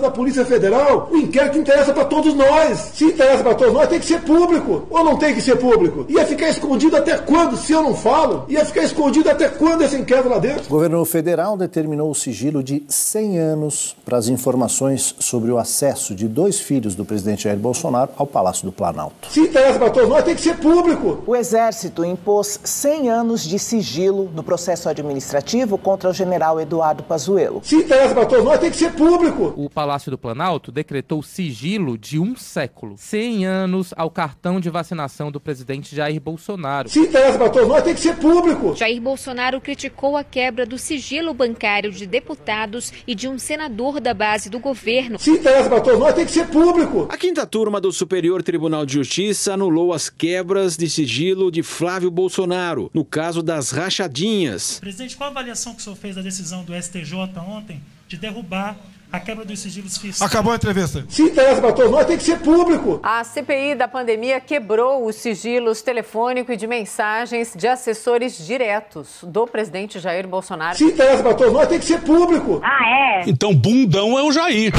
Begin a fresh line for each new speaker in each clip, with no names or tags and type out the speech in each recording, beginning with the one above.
da Polícia Federal, o inquérito interessa para todos nós. Se interessa para todos nós, tem que ser público. Ou não tem que ser público? Ia ficar escondido até quando, se eu não falo? Ia ficar escondido até quando esse inquérito lá dentro?
O governo federal determinou o sigilo de 100 anos para as informações sobre o acesso de dois filhos do presidente Jair Bolsonaro ao Palácio do Planalto.
Se interessa para todos nós, tem que ser público.
O Exército impôs 100 anos de sigilo no processo administrativo contra o general Eduardo Pazuello.
Se interessa para todos nós, tem que ser público.
O Palácio do Planalto decretou sigilo de um século, 100 anos ao cartão de vacinação do presidente Jair Bolsonaro.
Se interessa para todos nós, tem que ser público.
Jair Bolsonaro criticou a quebra do sigilo bancário de deputados e de um senador da base do governo.
Se interessa para todos nós, tem que ser público.
A quinta turma do Superior Tribunal de Justiça anulou as quebras de sigilo de Flávio Bolsonaro, no caso das rachadinhas.
Presidente, qual a avaliação que o senhor fez da decisão do STJ ontem de derrubar a quebra dos sigilos fiscais.
Acabou a entrevista. Se interessa para todos nós, tem que ser público.
A CPI da pandemia quebrou os sigilos telefônico e de mensagens de assessores diretos do presidente Jair Bolsonaro.
Se interessa para todos nós, tem que ser público.
Ah,
é? Então, bundão é o Jair.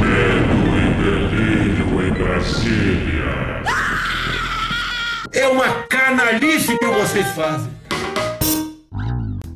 Medo e delírio em Brasília.
É uma canalice que vocês fazem.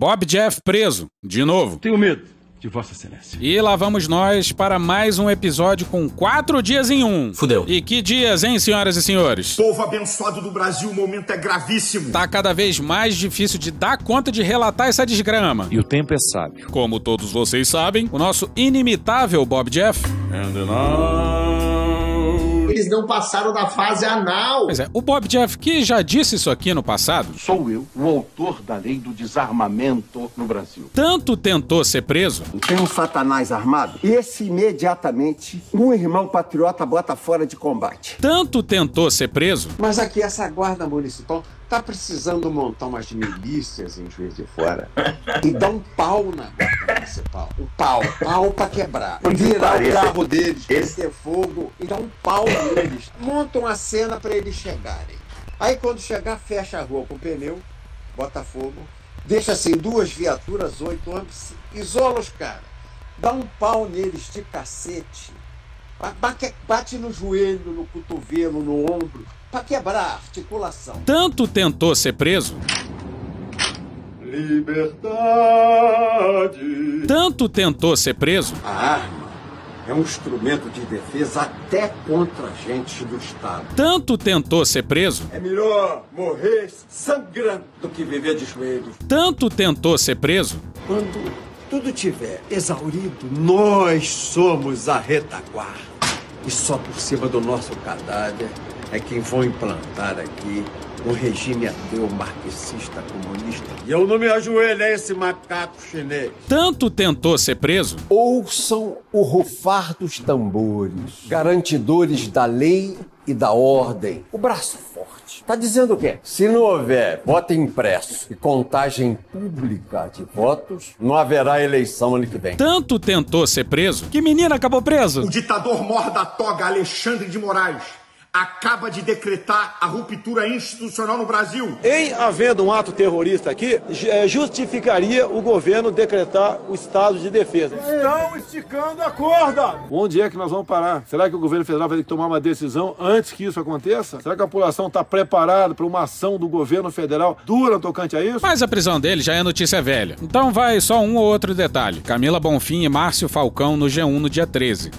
Bob Jeff preso, de novo.
Tenho medo de Vossa Excelência.
E lá vamos nós para mais um episódio com quatro dias em um.
Fudeu.
E que dias, hein, senhoras e senhores?
Povo abençoado do Brasil, o momento é gravíssimo.
Tá cada vez mais difícil de dar conta de relatar essa desgrama.
E o tempo é sábio.
Como todos vocês sabem, o nosso inimitável Bob Jeff.
And now
eles não passaram da fase anal.
Pois é, o Bob Jeff, que já disse isso aqui no passado.
Sou eu, o autor da lei do desarmamento no Brasil.
Tanto tentou ser preso.
Tem um satanás armado. E esse imediatamente, um irmão patriota bota fora de combate.
Tanto tentou ser preso.
Mas aqui essa guarda municipal tá precisando montar umas milícias em Juiz de Fora e dar um pau na guarda municipal. Um pau, pau pra quebrar. Virar o carro deles, descer fogo e dar um pau neles. Montam a cena para eles chegarem. Aí quando chegar, fecha a rua com pneu, bota fogo, deixa assim duas viaturas, oito homens, isola os caras. Dá um pau neles de cacete. Bate no joelho, no cotovelo, no ombro para quebrar a articulação.
Tanto tentou ser preso.
Liberdade.
Tanto tentou ser preso.
A arma é um instrumento de defesa até contra agentes do Estado.
Tanto tentou ser preso.
É melhor morrer sangrando do que viver de joelhos.
Tanto tentou ser preso.
Quando tudo tiver exaurido, nós somos a retaguarda. E só por cima do nosso cadáver é quem vão implantar aqui um regime ateu marxista comunista. E eu não me ajoelho a esse macaco chinês.
Tanto tentou ser preso.
Ouçam o rufar dos tambores, garantidores da lei e da ordem. O braço forte. Tá dizendo o quê? Se não houver voto impresso e contagem pública de votos, não haverá eleição ano que vem.
Tanto tentou ser preso que menina acabou preso.
O ditador mor da toga Alexandre de Moraes acaba de decretar a ruptura institucional no Brasil.
Em havendo um ato terrorista aqui, é, justificaria o governo decretar o estado de defesa.
Estão esticando a corda!
Onde é que nós vamos parar? Será que o governo federal vai ter que tomar uma decisão antes que isso aconteça? Será que a população está preparada para uma ação do governo federal dura tocante a isso?
Mas a prisão dele já é notícia velha. Então vai só um ou outro detalhe. Camila Bonfim e Márcio Falcão no G1 no dia 13.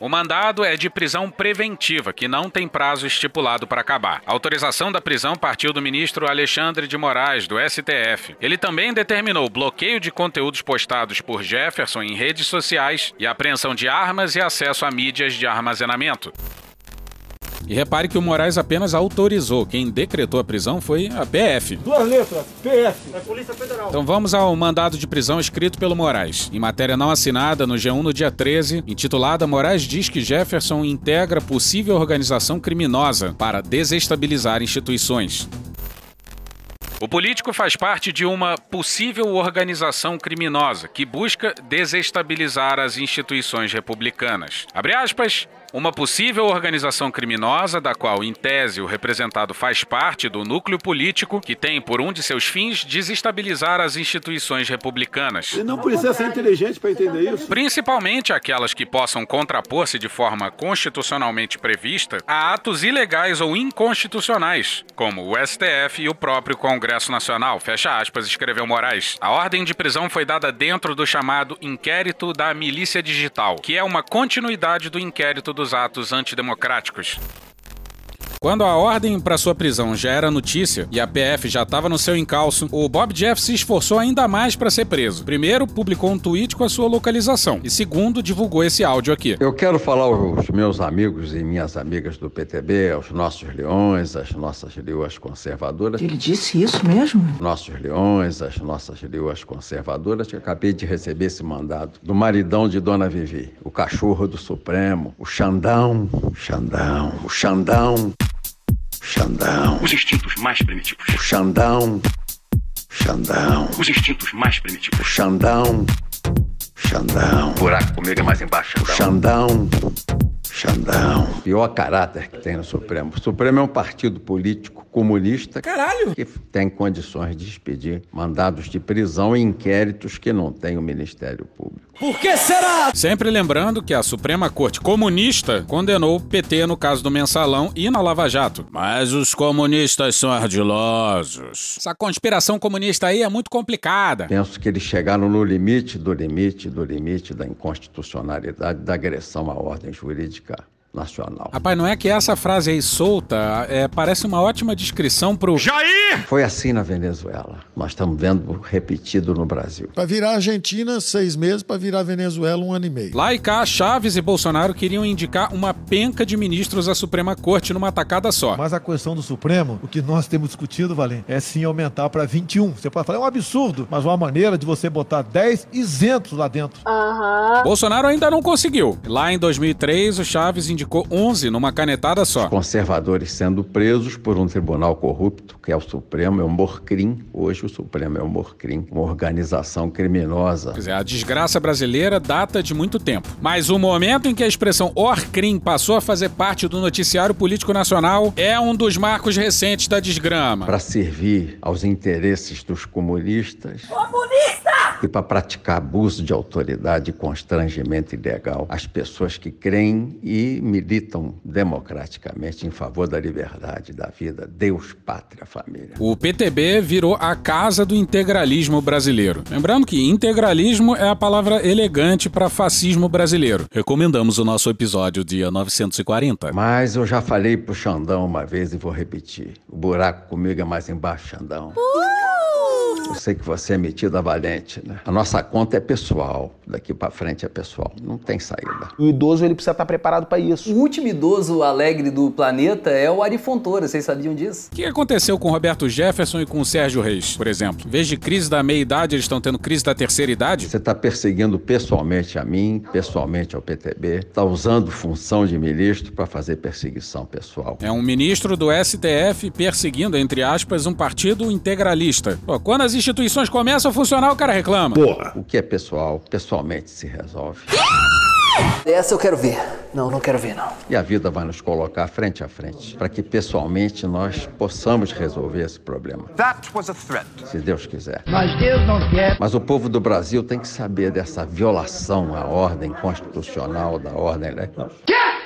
O mandado é de prisão preventiva, que não tem prazo estipulado para acabar. A autorização da prisão partiu do ministro Alexandre de Moraes, do STF. Ele também determinou bloqueio de conteúdos postados por Jefferson em redes sociais e apreensão de armas e acesso a mídias de armazenamento. E repare que o Moraes apenas autorizou. Quem decretou a prisão foi a PF.
Duas letras, PF. É Polícia Federal.
Então vamos ao mandado de prisão escrito pelo Moraes. Em matéria não assinada no G1 no dia 13, intitulada Moraes diz que Jefferson integra possível organização criminosa para desestabilizar instituições. O político faz parte de uma possível organização criminosa que busca desestabilizar as instituições republicanas. Abre aspas. Uma possível organização criminosa, da qual, em tese, o representado faz parte do núcleo político, que tem por um de seus fins desestabilizar as instituições republicanas.
E não precisa ser inteligente para entender isso.
Principalmente aquelas que possam contrapor-se de forma constitucionalmente prevista a atos ilegais ou inconstitucionais, como o STF e o próprio Congresso Nacional. Fecha aspas, escreveu Moraes. A ordem de prisão foi dada dentro do chamado Inquérito da Milícia Digital, que é uma continuidade do inquérito dos atos antidemocráticos. Quando a ordem para sua prisão já era notícia e a PF já estava no seu encalço, o Bob Jeff se esforçou ainda mais para ser preso. Primeiro, publicou um tweet com a sua localização e segundo, divulgou esse áudio aqui.
Eu quero falar aos meus amigos e minhas amigas do PTB, aos nossos leões, às nossas leoas conservadoras.
Ele disse isso mesmo?
Nossos leões, as nossas leoas conservadoras, que acabei de receber esse mandado do maridão de Dona Vivi, o cachorro do Supremo, o Xandão, Xandão, o Xandão. Xandão.
Os instintos mais primitivos.
O Xandão. Xandão.
Os instintos mais primitivos.
O Xandão. Xandão.
O buraco comigo é mais embaixo.
O Xandão. Xandão. Pior caráter que tem no Supremo. O Supremo é um partido político comunista.
Caralho!
Que tem condições de expedir mandados de prisão e inquéritos que não tem o Ministério Público.
Por que será?
Sempre lembrando que a Suprema Corte Comunista condenou o PT no caso do Mensalão e na Lava Jato. Mas os comunistas são ardilosos. Essa conspiração comunista aí é muito complicada.
Penso que eles chegaram no limite do limite do limite da inconstitucionalidade da agressão à ordem jurídica nacional.
Rapaz, não é que essa frase aí solta é, parece uma ótima descrição pro.
Jair!
Foi assim na Venezuela. Nós estamos vendo repetido no Brasil.
Para virar Argentina, seis meses, para virar Venezuela, um ano e meio.
Lá e cá, Chaves e Bolsonaro queriam indicar uma penca de ministros à Suprema Corte numa tacada só.
Mas a questão do Supremo, o que nós temos discutido, Valente, é sim aumentar para 21. Você pode falar, é um absurdo, mas uma maneira de você botar 10 isentos lá dentro.
Aham.
Bolsonaro ainda não conseguiu. Lá em 2003, o Chaves indicou 11 numa canetada só.
Conservadores sendo presos por um tribunal corrupto, que é o Supremo, é o Morcrim. Hoje o Supremo é o Morcrim, uma organização criminosa.
Quer dizer, a desgraça brasileira data de muito tempo. Mas o momento em que a expressão Orcrim passou a fazer parte do noticiário político nacional é um dos marcos recentes da desgrama.
Para servir aos interesses dos comunistas.
Comunista!
E para praticar abuso de autoridade e constrangimento ilegal às pessoas que creem e militam democraticamente em favor da liberdade, da vida, Deus, pátria, família.
O PTB virou a casa do integralismo brasileiro. Lembrando que integralismo é a palavra elegante para fascismo brasileiro. Recomendamos o nosso episódio dia 940.
Mas eu já falei pro Xandão uma vez e vou repetir. O buraco comigo é mais embaixo, Xandão. Eu sei que você é metida valente, né? A nossa conta é pessoal. Daqui para frente é pessoal. Não tem saída.
O idoso ele precisa estar preparado para isso.
O último idoso alegre do planeta é o Ari Fontoura, vocês sabiam disso?
O que aconteceu com Roberto Jefferson e com o Sérgio Reis, por exemplo? Em vez de crise da meia-idade, eles estão tendo crise da terceira idade?
Você está perseguindo pessoalmente a mim, pessoalmente ao PTB, está usando função de ministro para fazer perseguição pessoal.
É um ministro do STF perseguindo, entre aspas, um partido integralista. Pô, quando as instituições começam a funcionar, o cara reclama.
Porra! O que é pessoal, pessoalmente se resolve.
Essa eu quero ver. Não, não quero ver, não.
E a vida vai nos colocar frente a frente para que pessoalmente nós possamos resolver esse problema.
That was a threat.
Se Deus quiser.
Mas Deus não quer.
Mas o povo do Brasil tem que saber dessa violação à ordem constitucional da ordem legal.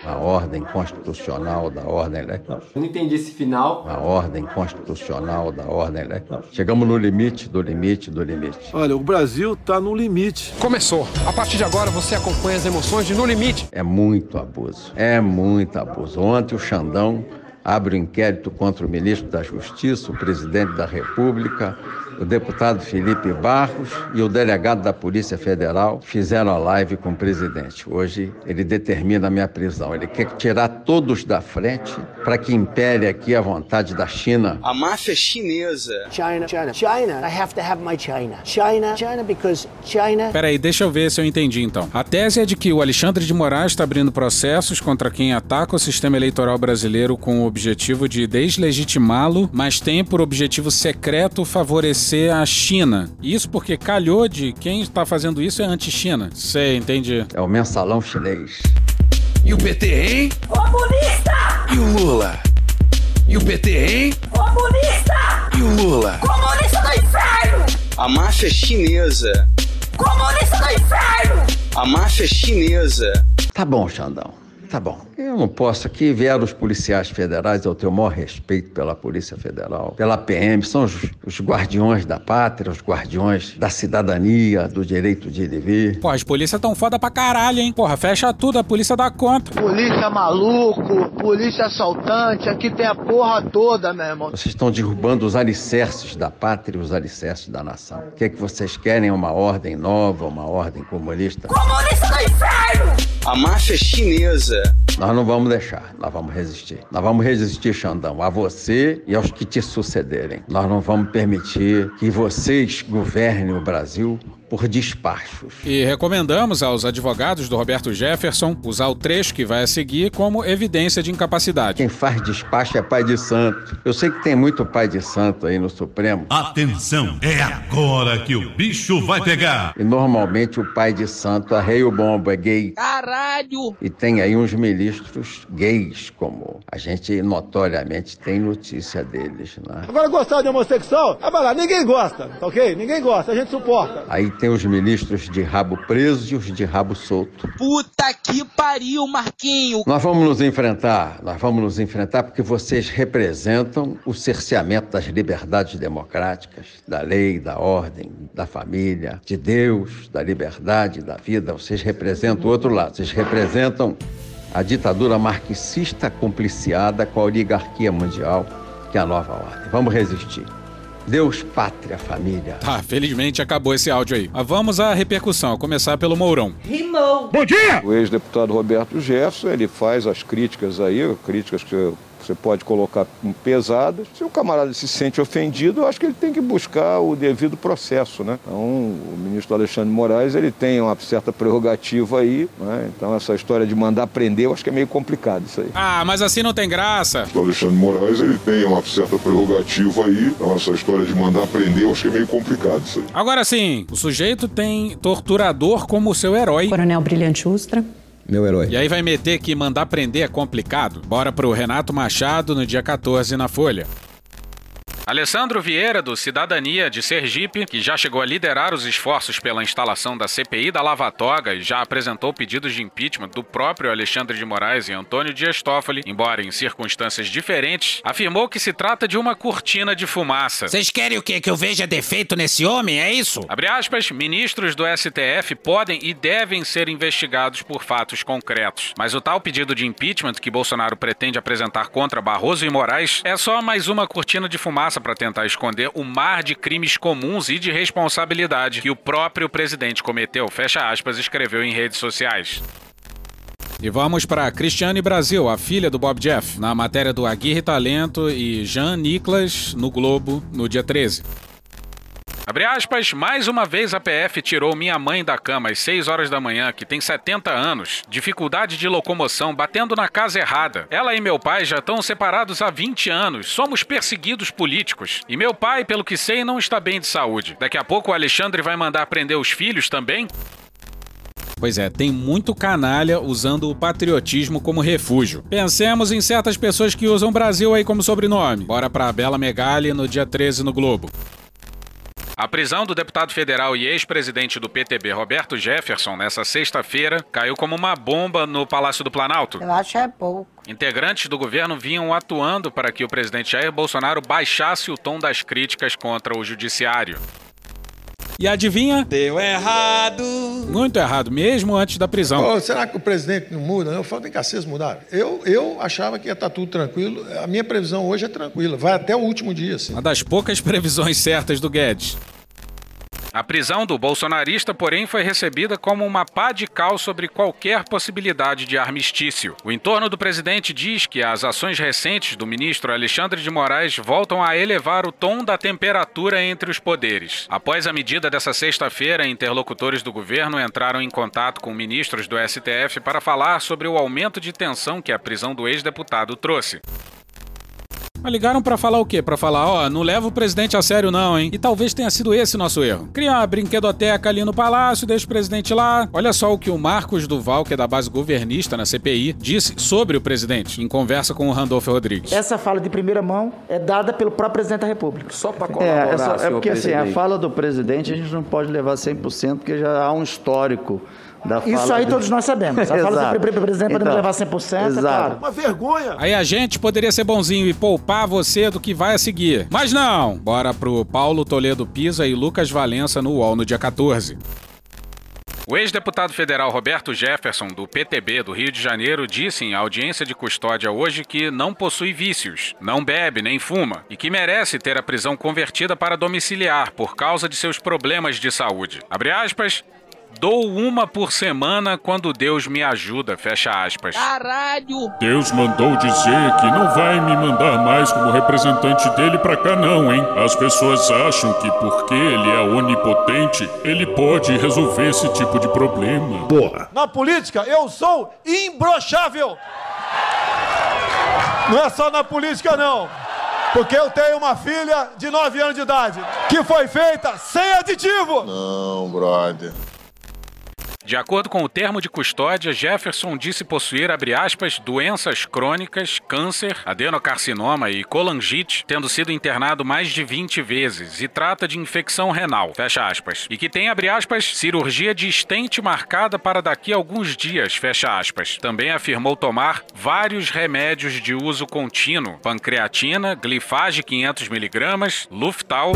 A ordem constitucional da ordem legal.
Não entendi esse final.
A ordem constitucional da ordem legal. Chegamos no limite do limite do limite.
Olha, o Brasil está no limite.
Começou. A partir de agora você acompanha as emoções de No Limite.
É muito abuso. É muito abuso. Ontem o Xandão abre o um inquérito contra o ministro da Justiça, o presidente da República, o deputado Felipe Barros e o delegado da Polícia Federal fizeram a live com o presidente. Hoje ele determina a minha prisão. Ele quer tirar todos da frente para que impere aqui a vontade da China.
A máfia chinesa.
China, China, China. I have to have my China. China, China, because China.
Peraí, deixa eu ver se eu entendi então. A tese é de que o Alexandre de Moraes está abrindo processos contra quem ataca o sistema eleitoral brasileiro com o objetivo de deslegitimá-lo, mas tem por objetivo secreto favorecer a China. Isso porque calhou de quem está fazendo isso é anti-China. Sei, entendi.
É o mensalão chinês.
E o PT, hein?
Comunista!
E o Lula? E o PT, hein?
Comunista!
E o Lula?
Comunista do inferno!
A máfia chinesa.
Comunista do inferno!
A máfia chinesa.
Tá bom, Xandão. Tá bom. Eu não posso aqui ver os policiais federais, eu tenho o maior respeito pela Polícia Federal, pela PM, são os, os guardiões da pátria, os guardiões da cidadania, do direito de ir e vir.
Pô, as polícias tão foda pra caralho, hein? Porra, fecha tudo, a polícia dá conta.
Polícia maluco, polícia assaltante, aqui tem a porra toda, meu irmão.
Vocês estão derrubando os alicerces da pátria e os alicerces da nação. O que é que vocês querem? Uma ordem nova, uma ordem comunista?
Comunista do inferno!
A máfia chinesa.
Nós não vamos deixar, nós vamos resistir. Nós vamos resistir, Xandão, a você e aos que te sucederem. Nós não vamos permitir que vocês governem o Brasil por despachos.
E recomendamos aos advogados do Roberto Jefferson usar o trecho que vai a seguir como evidência de incapacidade.
Quem faz despacho é pai de santo. Eu sei que tem muito pai de santo aí no Supremo.
Atenção, é agora que o bicho vai pegar.
E normalmente o pai de santo arreia o bombo, é gay.
Caralho!
E tem aí uns ministros gays, como a gente notoriamente tem notícia deles, né?
Agora gostar de homossexual, ah, vai lá, ninguém gosta, tá ok? Ninguém gosta, a gente suporta.
Aí tem os ministros de rabo preso e os de rabo solto.
Puta que pariu, Marquinho!
Nós vamos nos enfrentar, nós vamos nos enfrentar porque vocês representam o cerceamento das liberdades democráticas, da lei, da ordem, da família, de Deus, da liberdade, da vida. Vocês representam o outro lado, vocês representam a ditadura marxista compliciada com a oligarquia mundial, que é a nova ordem. Vamos resistir. Deus, pátria, família.
Tá, felizmente acabou esse áudio aí. Mas vamos à repercussão, a começar pelo Mourão.
Rimou!
Bom dia! O ex-deputado Roberto Jefferson, ele faz as críticas aí, críticas que você pode colocar pesadas. Se o camarada se sente ofendido, eu acho que ele tem que buscar o devido processo, né? Então, o ministro Alexandre Moraes, ele tem uma certa prerrogativa aí, né? Então, essa história de mandar prender, eu acho que é meio complicado isso aí.
Ah, mas assim não tem graça.
O Alexandre Moraes ele tem uma certa prerrogativa aí. Então essa história de mandar prender, eu acho que é meio complicado isso aí.
Agora sim, o sujeito tem torturador como seu herói.
Coronel Brilhante Ustra.
Meu herói.
E aí vai meter que mandar prender é complicado? Bora pro Renato Machado no dia 14 na Folha. Alessandro Vieira, do Cidadania de Sergipe, que já chegou a liderar os esforços pela instalação da CPI da Lava Toga e já apresentou pedidos de impeachment do próprio Alexandre de Moraes e Antônio Dias Toffoli, embora em circunstâncias diferentes, afirmou que se trata de uma cortina de fumaça.
Vocês querem o quê? Que eu veja defeito nesse homem? É isso?
Abre aspas, ministros do STF podem e devem ser investigados por fatos concretos. Mas o tal pedido de impeachment que Bolsonaro pretende apresentar contra Barroso e Moraes é só mais uma cortina de fumaça para tentar esconder o mar de crimes comuns e de responsabilidade que o próprio presidente cometeu, fecha aspas, escreveu em redes sociais. E vamos para Cristiane Brasil, a filha do Bob Jeff, na matéria do Aguirre Talento e Jean Niklas no Globo no dia 13. Abre aspas, mais uma vez a PF tirou minha mãe da cama às 6 horas da manhã, que tem 70 anos, dificuldade de locomoção, batendo na casa errada. Ela e meu pai já estão separados há 20 anos, somos perseguidos políticos. E meu pai, pelo que sei, não está bem de saúde. Daqui a pouco o Alexandre vai mandar prender os filhos também? Pois é, tem muito canalha usando o patriotismo como refúgio. Pensemos em certas pessoas que usam Brasil aí como sobrenome. Bora pra Bela Megali no dia 13 no Globo. A prisão do deputado federal e ex-presidente do PTB, Roberto Jefferson, nessa sexta-feira, caiu como uma bomba no Palácio do Planalto.
Eu acho é pouco.
Integrantes do governo vinham atuando para que o presidente Jair Bolsonaro baixasse o tom das críticas contra o judiciário. E adivinha?
Deu errado.
Muito errado, mesmo antes da prisão.
Ô, será que o presidente não muda? Eu falo, vem cá, vocês mudaram. Eu, eu achava que ia estar tudo tranquilo. A minha previsão hoje é tranquila. Vai até o último dia, assim.
Uma das poucas previsões certas do Guedes. A prisão do bolsonarista, porém, foi recebida como uma pá de cal sobre qualquer possibilidade de armistício. O entorno do presidente diz que as ações recentes do ministro Alexandre de Moraes voltam a elevar o tom da temperatura entre os poderes. Após a medida dessa sexta-feira, interlocutores do governo entraram em contato com ministros do STF para falar sobre o aumento de tensão que a prisão do ex-deputado trouxe. Mas ligaram pra falar o quê? Pra falar, ó, não leva o presidente a sério não, hein? E talvez tenha sido esse nosso erro. Criar uma brinquedoteca ali no palácio, deixa o presidente lá. Olha só o que o Marcos Duval, que é da base governista na CPI, disse sobre o presidente em conversa com o Randolfo Rodrigues.
Essa fala de primeira mão é dada pelo próprio presidente da República.
Só para
É,
colaborar,
essa- é porque assim, a
presidente.
fala do presidente a gente não pode levar 100% porque já há um histórico
Isso aí
do-
todos nós sabemos. A fala do presidente podemos
Então,
levar 100%, é
exato.
claro.
Uma vergonha.
Aí a gente poderia ser bonzinho e poupar você do que vai a seguir. Mas não! Bora pro Paulo Toledo Pisa e Lucas Valença no UOL no dia 14. O ex-deputado federal Roberto Jefferson, do PTB do Rio de Janeiro, disse em audiência de custódia hoje que não possui vícios, não bebe nem fuma e que merece ter a prisão convertida para domiciliar por causa de seus problemas de saúde. Abre aspas. Dou uma por semana quando Deus me ajuda, fecha aspas.
Caralho!
Deus mandou dizer que não vai me mandar mais como representante dele pra cá não, hein? As pessoas acham que porque ele é onipotente, ele pode resolver esse tipo de problema.
Porra. Na política, eu sou imbrochável. Não é só na política, não. Porque eu tenho uma filha de 9 anos de idade que foi feita sem aditivo.
Não, brother.
De acordo com o termo de custódia, Jefferson disse possuir, aspas, doenças crônicas, câncer, adenocarcinoma e colangite, tendo sido internado mais de 20 vezes e trata de infecção renal, fecha aspas, e que tem, aspas, cirurgia de estente marcada para daqui a alguns dias, fecha aspas. Também afirmou tomar vários remédios de uso contínuo, pancreatina, glifage 500mg, Luftal,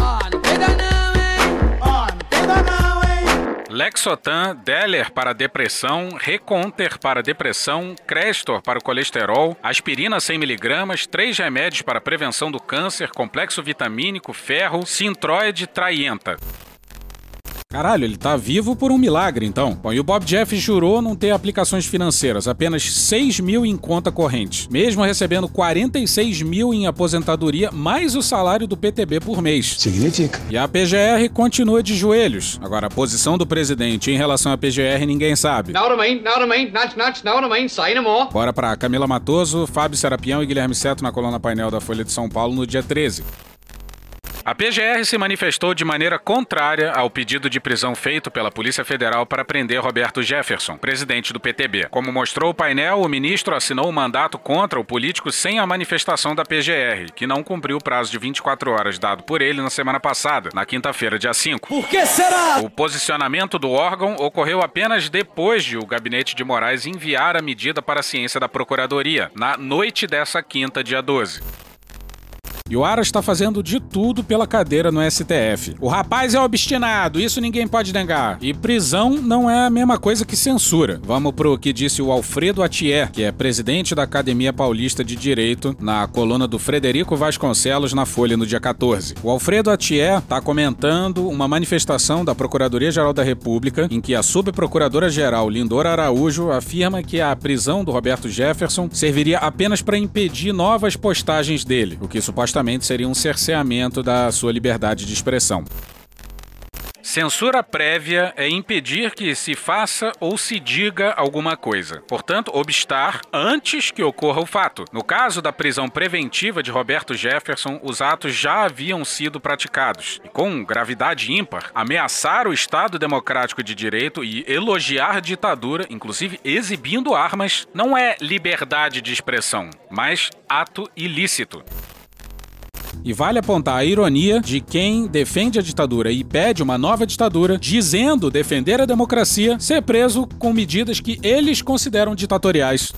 Lexotan, Deller para depressão, Reconter para depressão, Crestor para o colesterol, aspirina 100mg, três remédios para prevenção do câncer, complexo vitamínico, ferro, Sintroid, Traienta. Caralho, ele tá vivo por um milagre, então. Bom, e o Bob Jeff jurou não ter aplicações financeiras, apenas 6 mil em conta corrente, mesmo recebendo 46 mil em aposentadoria, mais o salário do PTB por mês.
Significa.
E a PGR continua de joelhos. Agora, a posição do presidente em relação à PGR ninguém sabe.
Now to main, not, not, now to main, say no more.
Bora pra Camila Matoso, Fábio Serapião e Guilherme Seto na coluna painel da Folha de São Paulo no dia 13. A PGR se manifestou de maneira contrária ao pedido de prisão feito pela Polícia Federal para prender Roberto Jefferson, presidente do PTB. Como mostrou o painel, o ministro assinou um mandato contra o político sem a manifestação da PGR, que não cumpriu o prazo de 24 horas dado por ele na semana passada, na quinta-feira, dia 5.
Por que será?
O posicionamento do órgão ocorreu apenas depois de o gabinete de Moraes enviar a medida para a ciência da Procuradoria, na noite dessa quinta, dia 12. E o Aras está fazendo de tudo pela cadeira no STF. O rapaz é obstinado, isso ninguém pode negar. E prisão não é a mesma coisa que censura. Vamos pro que disse o Alfredo Atier, que é presidente da Academia Paulista de Direito, na coluna do Frederico Vasconcelos na Folha no dia 14. O Alfredo Atier está comentando uma manifestação da Procuradoria-Geral da República, em que a subprocuradora-geral Lindora Araújo afirma que a prisão do Roberto Jefferson serviria apenas para impedir novas postagens dele, o que supostamente seria um cerceamento da sua liberdade de expressão. Censura prévia é impedir que se faça ou se diga alguma coisa. Portanto, obstar antes que ocorra o fato. No caso da prisão preventiva de Roberto Jefferson, os atos já haviam sido praticados. E com gravidade ímpar, ameaçar o Estado Democrático de Direito e elogiar ditadura, inclusive exibindo armas, não é liberdade de expressão, mas ato ilícito. E vale apontar a ironia de quem defende a ditadura e pede uma nova ditadura, dizendo defender a democracia, ser preso com medidas que eles consideram ditatoriais.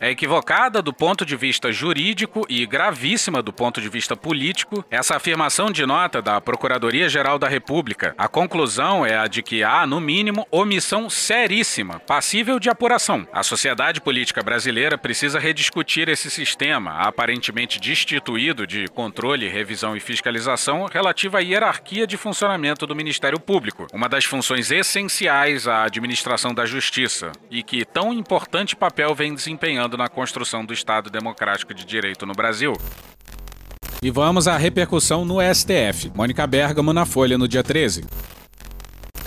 É equivocada do ponto de vista jurídico e gravíssima do ponto de vista político essa afirmação de nota da Procuradoria-Geral da República. A conclusão é a de que há, no mínimo, omissão seríssima, passível de apuração. A sociedade política brasileira precisa rediscutir esse sistema, aparentemente destituído de controle, revisão e fiscalização, relativa à hierarquia de funcionamento do Ministério Público, uma das funções essenciais à administração da justiça, e que tão importante papel vem desempenhando na construção do Estado democrático de direito no Brasil. E vamos à repercussão no STF. Mônica Bergamo na Folha no dia 13.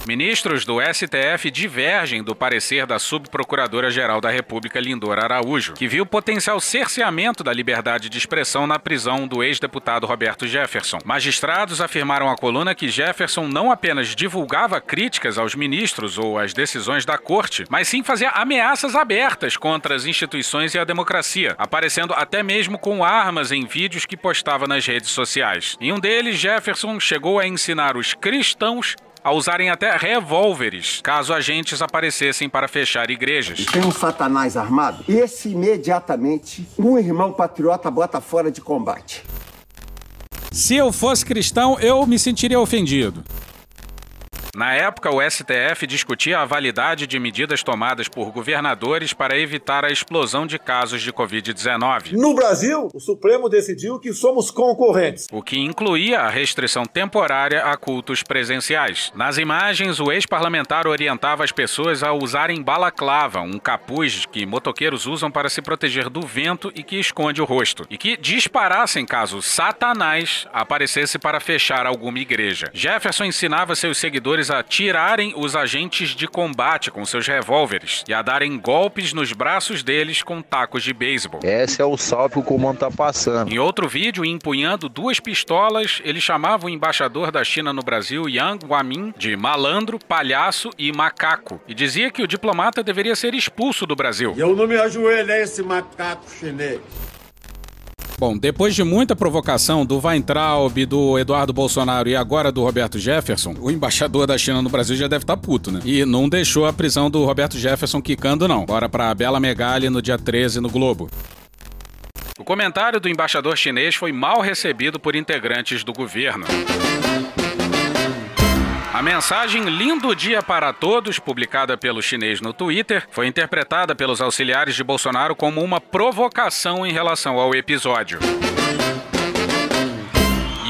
Ministros do STF divergem do parecer da Subprocuradora-Geral da República, Lindora Araújo, que viu potencial cerceamento da liberdade de expressão na prisão do ex-deputado Roberto Jefferson. Magistrados afirmaram à coluna que Jefferson não apenas divulgava críticas aos ministros ou às decisões da corte, mas sim fazia ameaças abertas contra as instituições e a democracia, aparecendo até mesmo com armas em vídeos que postava nas redes sociais. Em um deles, Jefferson chegou a ensinar os cristãos a usarem até revólveres caso agentes aparecessem para fechar igrejas.
Tem um satanás armado? Esse imediatamente um irmão patriota bota fora de combate.
Se eu fosse cristão, eu me sentiria ofendido. Na época, o STF discutia a validade de medidas tomadas por governadores para evitar a explosão de casos de Covid-19.
No Brasil, o Supremo decidiu que somos concorrentes.
O que incluía a restrição temporária a cultos presenciais. Nas imagens, o ex-parlamentar orientava as pessoas a usarem balaclava, um capuz que motoqueiros usam para se proteger do vento e que esconde o rosto, e que disparassem caso Satanás aparecesse para fechar alguma igreja. Jefferson ensinava seus seguidores a tirarem os agentes de combate com seus revólveres e a darem golpes nos braços deles com tacos de beisebol.
Esse é o salve que o comando tá passando.
Em outro vídeo, empunhando duas pistolas, ele chamava o embaixador da China no Brasil, Yang Guamin, de malandro, palhaço e macaco, e dizia que o diplomata deveria ser expulso do Brasil.
Eu não me ajoelho a esse macaco chinês.
Bom, depois de muita provocação do Weintraub, do Eduardo Bolsonaro e agora do Roberto Jefferson, o embaixador da China no Brasil já deve estar puto, né? E não deixou a prisão do Roberto Jefferson quicando, não. Bora pra Bela Megali no dia 13 no Globo. O comentário do embaixador chinês foi mal recebido por integrantes do governo. A mensagem Lindo Dia para Todos, publicada pelo chinês no Twitter, foi interpretada pelos auxiliares de Bolsonaro como uma provocação em relação ao episódio.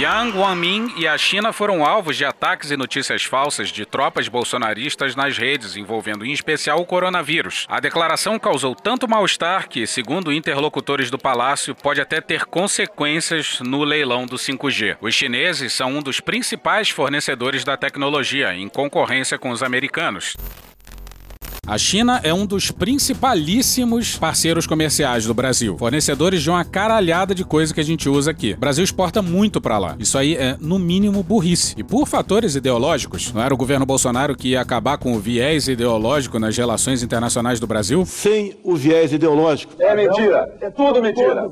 Yang Guangmin e a China foram alvos de ataques e notícias falsas de tropas bolsonaristas nas redes, envolvendo em especial o coronavírus. A declaração causou tanto mal-estar que, segundo interlocutores do palácio, pode até ter consequências no leilão do 5G. Os chineses são um dos principais fornecedores da tecnologia, em concorrência com os americanos. A China é um dos principalíssimos parceiros comerciais do Brasil, fornecedores de uma caralhada de coisa que a gente usa aqui. O Brasil exporta muito para lá. Isso aí é, no mínimo, burrice. E por fatores ideológicos, não era o governo Bolsonaro que ia acabar com o viés ideológico nas relações internacionais do Brasil?
Sem o viés ideológico.
É mentira. É tudo mentira.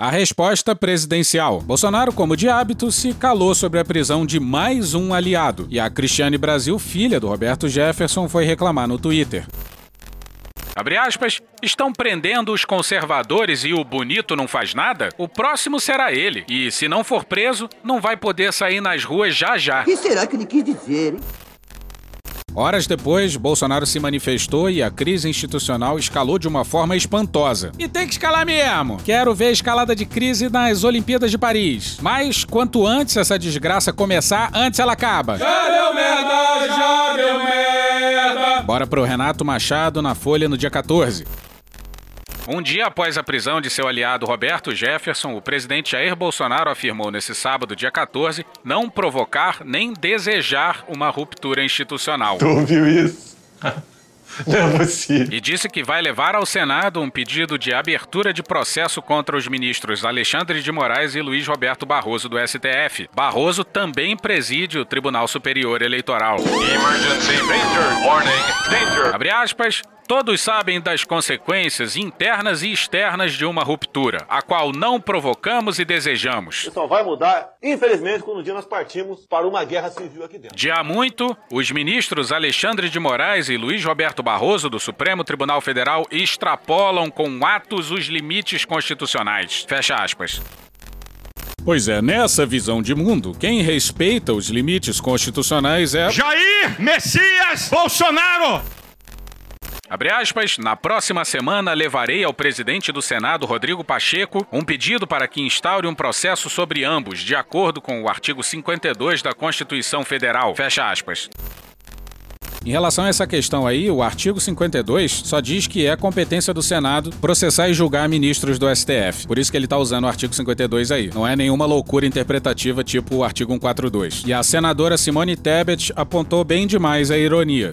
A resposta presidencial. Bolsonaro, como de hábito, se calou sobre a prisão de mais um aliado. E a Cristiane Brasil, filha do Roberto Jefferson, foi reclamar no Twitter. Abre aspas, estão prendendo os conservadores e o bonito não faz nada? O próximo será ele. E se não for preso, não vai poder sair nas ruas já já.
O que será que ele quis dizer, hein?
Horas depois, Bolsonaro se manifestou e a crise institucional escalou de uma forma espantosa. E tem que escalar mesmo! Quero ver a escalada de crise nas Olimpíadas de Paris. Mas quanto antes essa desgraça começar, antes ela acaba.
Já deu merda, já deu merda.
Bora pro Renato Machado na Folha no dia 14. Um dia após a prisão de seu aliado Roberto Jefferson, o presidente Jair Bolsonaro afirmou nesse sábado, dia 14, não provocar nem desejar uma ruptura institucional.
Tu ouviu isso? Não é possível.
E disse que vai levar ao Senado um pedido de abertura de processo contra os ministros Alexandre de Moraes e Luiz Roberto Barroso do STF. Barroso também preside o Tribunal Superior Eleitoral.
Emergency danger, warning, danger.
Abre aspas. Todos sabem das consequências internas e externas de uma ruptura, a qual não provocamos e desejamos.
Isso só vai mudar, infelizmente, quando um dia nós partimos para uma guerra civil aqui dentro.
De há muito, os ministros Alexandre de Moraes e Luiz Roberto Barroso do Supremo Tribunal Federal extrapolam com atos os limites constitucionais. Fecha aspas. Pois é, nessa visão de mundo, quem respeita os limites constitucionais é.
Jair Messias Bolsonaro!
Abre aspas, na próxima semana levarei ao presidente do Senado, Rodrigo Pacheco, um pedido para que instaure um processo sobre ambos, de acordo com o artigo 52 da Constituição Federal. Fecha aspas. Em relação a essa questão aí, o artigo 52 só diz que é competência do Senado processar e julgar ministros do STF. Por isso que ele está usando o artigo 52 aí. Não é nenhuma loucura interpretativa tipo o artigo 142. E a senadora Simone Tebet apontou bem demais a ironia.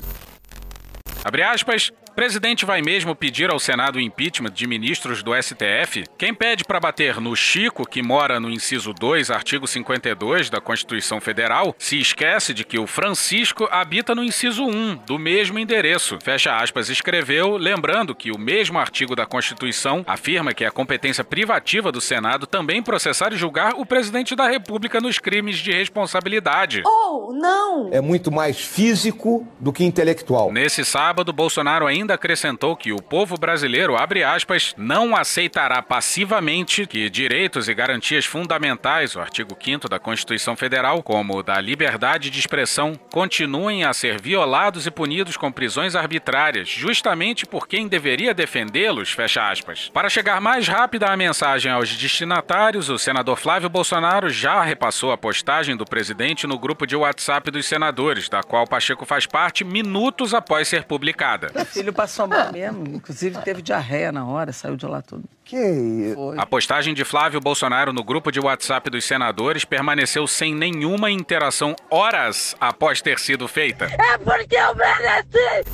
Abre aspas, presidente vai mesmo pedir ao Senado o impeachment de ministros do STF? Quem pede para bater no Chico, que mora no inciso 2, artigo 52 da Constituição Federal, se esquece de que o Francisco habita no inciso 1 do mesmo endereço. Fecha aspas, escreveu, lembrando que o mesmo artigo da Constituição afirma que é competência privativa do Senado também processar e julgar o presidente da República nos crimes de responsabilidade.
Oh, não!
É muito mais físico do que intelectual.
Nesse sábado, Bolsonaro ainda acrescentou que o povo brasileiro, abre aspas, não aceitará passivamente que direitos e garantias fundamentais, o artigo 5 da Constituição Federal, como o da liberdade de expressão, continuem a ser violados e punidos com prisões arbitrárias, justamente por quem deveria defendê-los, fecha aspas. Para chegar mais rápida a mensagem aos destinatários, o senador Flávio Bolsonaro já repassou a postagem do presidente no grupo de WhatsApp dos senadores, da qual Pacheco faz parte, minutos após ser publicada.
Passou mal mesmo. Inclusive teve diarreia na hora, saiu de lá tudo.
Que?
Foi.
A postagem de Flávio Bolsonaro no grupo de WhatsApp dos senadores permaneceu sem nenhuma interação horas após ter sido feita.
É porque eu mereci!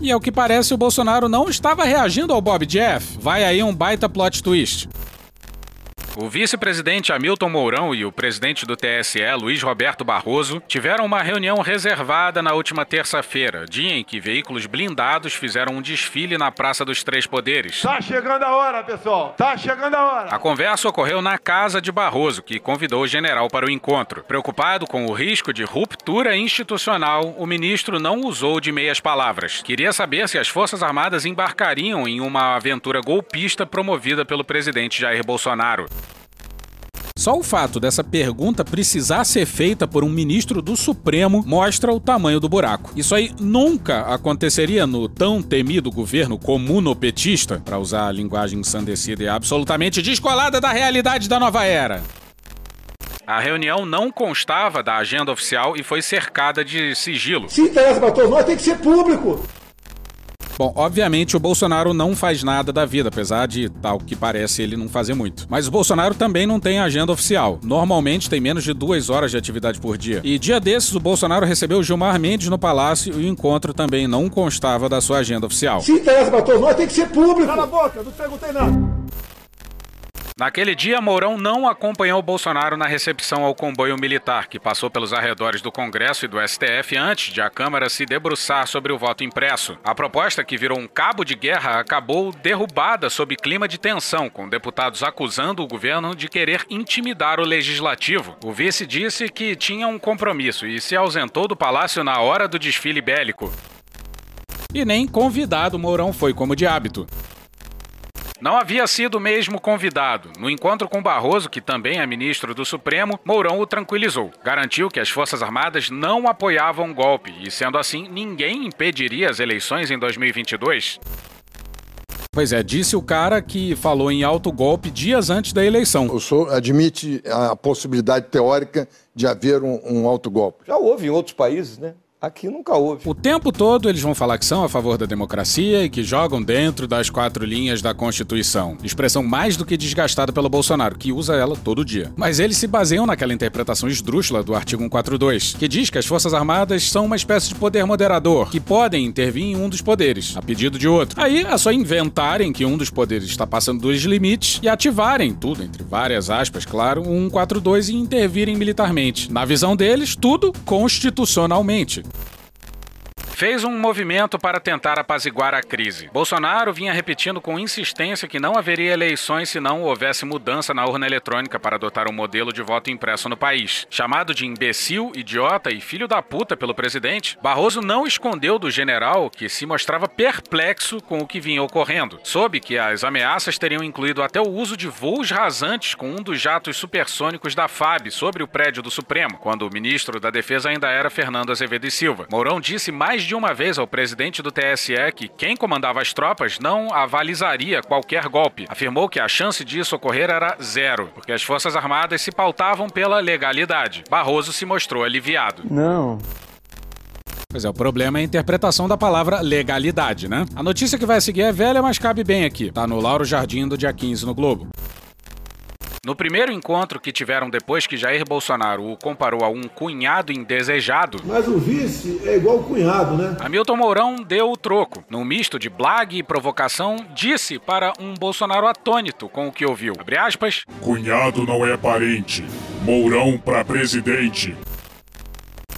E ao que parece, o Bolsonaro não estava reagindo ao Bob Jeff. Vai aí um baita plot twist. O vice-presidente Hamilton Mourão e o presidente do TSE, Luiz Roberto Barroso, tiveram uma reunião reservada na última terça-feira, dia em que veículos blindados fizeram um desfile na Praça dos Três Poderes.
Tá chegando a hora, pessoal. Tá chegando a hora.
A conversa ocorreu na casa de Barroso, que convidou o general para o encontro. Preocupado com o risco de ruptura institucional, o ministro não usou de meias palavras. Queria saber se as Forças Armadas embarcariam em uma aventura golpista promovida pelo presidente Jair Bolsonaro. Só o fato dessa pergunta precisar ser feita por um ministro do Supremo mostra o tamanho do buraco. Isso aí nunca aconteceria no tão temido governo comunopetista, para usar a linguagem ensandecida e absolutamente descolada da realidade da nova era. A reunião não constava da agenda oficial e foi cercada de sigilo.
Se interessa para todos nós, tem que ser público.
Bom, obviamente o Bolsonaro não faz nada da vida, apesar de, tal que parece, ele não fazer muito. Mas o Bolsonaro também não tem agenda oficial. Normalmente tem menos de duas horas de atividade por dia. E dia desses, o Bolsonaro recebeu Gilmar Mendes no palácio e o encontro também não constava da sua agenda oficial.
Se interessa para todos nós, tem que ser público.
Cala a boca, não perguntei nada.
Naquele dia, Mourão não acompanhou Bolsonaro na recepção ao comboio militar, que passou pelos arredores do Congresso e do STF antes de a Câmara se debruçar sobre o voto impresso. A proposta, que virou um cabo de guerra, acabou derrubada sob clima de tensão, com deputados acusando o governo de querer intimidar o legislativo. O vice disse que tinha um compromisso e se ausentou do palácio na hora do desfile bélico. E nem convidado Mourão foi como de hábito. Não havia sido mesmo convidado. No encontro com Barroso, que também é ministro do Supremo, Mourão o tranquilizou. Garantiu que as Forças Armadas não apoiavam o golpe e, sendo assim, ninguém impediria as eleições em 2022. Pois é, disse o cara que falou em alto golpe dias antes da eleição.
O senhor admite a possibilidade teórica de haver um, um autogolpe?
Já houve em outros países, né? Aqui nunca houve.
O tempo todo eles vão falar que são a favor da democracia e que jogam dentro das quatro linhas da Constituição. Expressão mais do que desgastada pelo Bolsonaro, que usa ela todo dia. Mas eles se baseiam naquela interpretação esdrúxula do artigo 142, que diz que as Forças Armadas são uma espécie de poder moderador, que podem intervir em um dos poderes, a pedido de outro. Aí é só inventarem que um dos poderes está passando dos limites e ativarem tudo, entre várias aspas, claro, o 142 e intervirem militarmente. Na visão deles, tudo constitucionalmente. Fez um movimento para tentar apaziguar a crise. Bolsonaro vinha repetindo com insistência que não haveria eleições se não houvesse mudança na urna eletrônica para adotar um modelo de voto impresso no país. Chamado de imbecil, idiota e filho da puta pelo presidente, Barroso não escondeu do general que se mostrava perplexo com o que vinha ocorrendo. Soube que as ameaças teriam incluído até o uso de voos rasantes com um dos jatos supersônicos da FAB sobre o prédio do Supremo, quando o ministro da Defesa ainda era Fernando Azevedo e Silva. Mourão disse mais de uma vez ao presidente do TSE que quem comandava as tropas não avalizaria qualquer golpe. Afirmou que a chance disso ocorrer era zero, porque as Forças Armadas se pautavam pela legalidade. Barroso se mostrou aliviado.
Não.
Pois é, o problema é a interpretação da palavra legalidade, né? A notícia que vai seguir é velha, mas cabe bem aqui. Tá no Lauro Jardim do dia 15 no Globo. No primeiro encontro que tiveram depois que Jair Bolsonaro o comparou a um cunhado indesejado,
Mas o vice é igual o cunhado, né?
Hamilton Mourão deu o troco. Num misto de blague e provocação, disse para um Bolsonaro atônito com o que ouviu. Abre aspas.
Cunhado não é parente. Mourão pra presidente.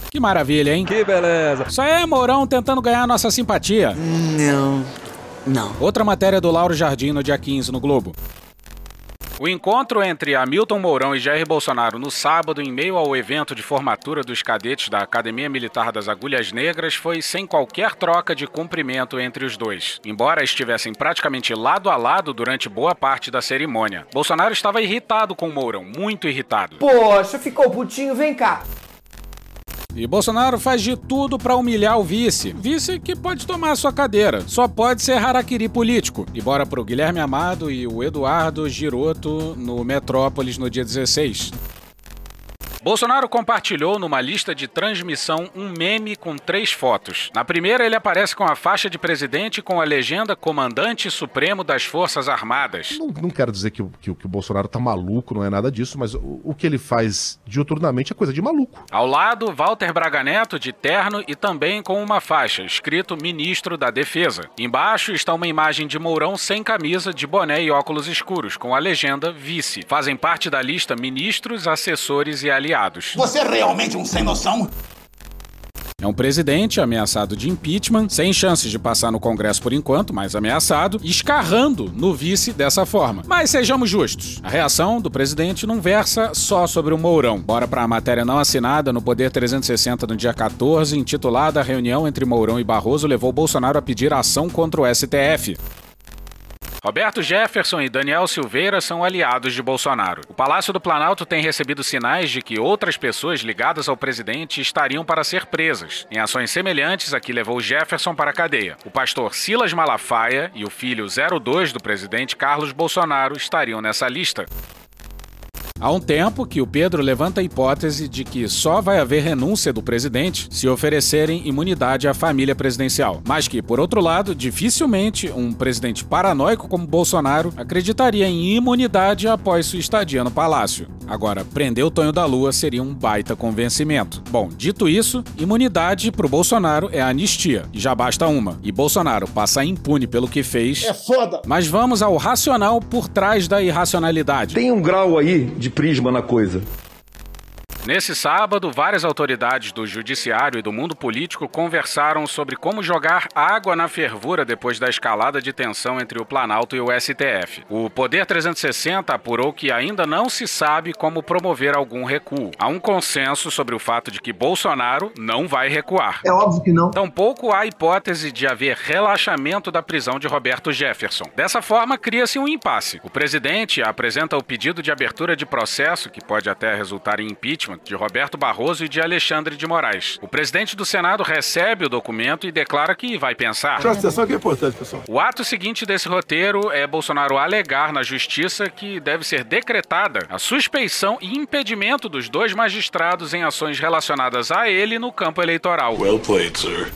Que maravilha, hein? Que beleza. Isso aí é Mourão tentando ganhar nossa simpatia.
Não. Não.
Outra matéria do Lauro Jardim no dia 15 no Globo. O encontro entre Hamilton Mourão e Jair Bolsonaro no sábado, em meio ao evento de formatura dos cadetes da Academia Militar das Agulhas Negras, foi sem qualquer troca de cumprimento entre os dois. Embora estivessem praticamente lado a lado durante boa parte da cerimônia. Bolsonaro estava irritado com Mourão, muito irritado.
Poxa, ficou putinho, vem cá.
E Bolsonaro faz de tudo para humilhar o vice. Vice que pode tomar sua cadeira. Só pode ser harakiri político. E bora pro Guilherme Amado e o Eduardo Giroto no Metrópolis no dia 16. Bolsonaro compartilhou numa lista de transmissão um meme com três fotos. Na primeira, ele aparece com a faixa de presidente com a legenda Comandante Supremo das Forças Armadas.
Não, não quero dizer que, o- que que o Bolsonaro tá maluco, não é nada disso, mas o, o que ele faz diuturnamente é coisa de maluco.
Ao lado, Walter Braga Neto de terno e também com uma faixa, escrito Ministro da Defesa. Embaixo está uma imagem de Mourão sem camisa, de boné e óculos escuros, com a legenda Vice. Fazem parte da lista ministros, assessores e aliados.
Você é realmente um sem noção?
É um presidente ameaçado de impeachment, sem chances de passar no Congresso por enquanto, mas ameaçado, escarrando no vice dessa forma. Mas sejamos justos, a reação do presidente não versa só sobre o Mourão. Bora pra matéria não assinada no Poder 360 no dia 14, intitulada A reunião entre Mourão e Barroso levou Bolsonaro a pedir ação contra o STF. Roberto Jefferson e Daniel Silveira são aliados de Bolsonaro. O Palácio do Planalto tem recebido sinais de que outras pessoas ligadas ao presidente estariam para ser presas, em ações semelhantes a que levou Jefferson para a cadeia. O pastor Silas Malafaia e o filho 02 do presidente Carlos Bolsonaro estariam nessa lista. Há um tempo que o Pedro levanta a hipótese de que só vai haver renúncia do presidente se oferecerem imunidade à família presidencial. Mas que, por outro lado, dificilmente um presidente paranoico como Bolsonaro acreditaria em imunidade após sua estadia no palácio. Agora, prender o Tonho da Lua seria um baita convencimento. Bom, dito isso, imunidade pro Bolsonaro é anistia, e já basta uma. E Bolsonaro passar impune pelo que fez.
É foda.
Mas vamos ao racional por trás da irracionalidade.
Tem um grau aí de prisma na coisa.
Nesse sábado, várias autoridades do judiciário e do mundo político conversaram sobre como jogar água na fervura depois da escalada de tensão entre o Planalto e o STF. O Poder 360 apurou que ainda não se sabe como promover algum recuo. Há um consenso sobre o fato de que Bolsonaro não vai recuar.
É óbvio que não.
Tampouco há hipótese de haver relaxamento da prisão de Roberto Jefferson. Dessa forma, cria-se um impasse. O presidente apresenta o pedido de abertura de processo, que pode até resultar em impeachment, de Roberto Barroso e de Alexandre de Moraes. O presidente do Senado recebe o documento e declara que vai pensar.
Presta atenção que é importante, pessoal.
O ato seguinte desse roteiro é Bolsonaro alegar na justiça que deve ser decretada a suspeição e impedimento dos dois magistrados em ações relacionadas a ele no campo eleitoral.
Well played, sir.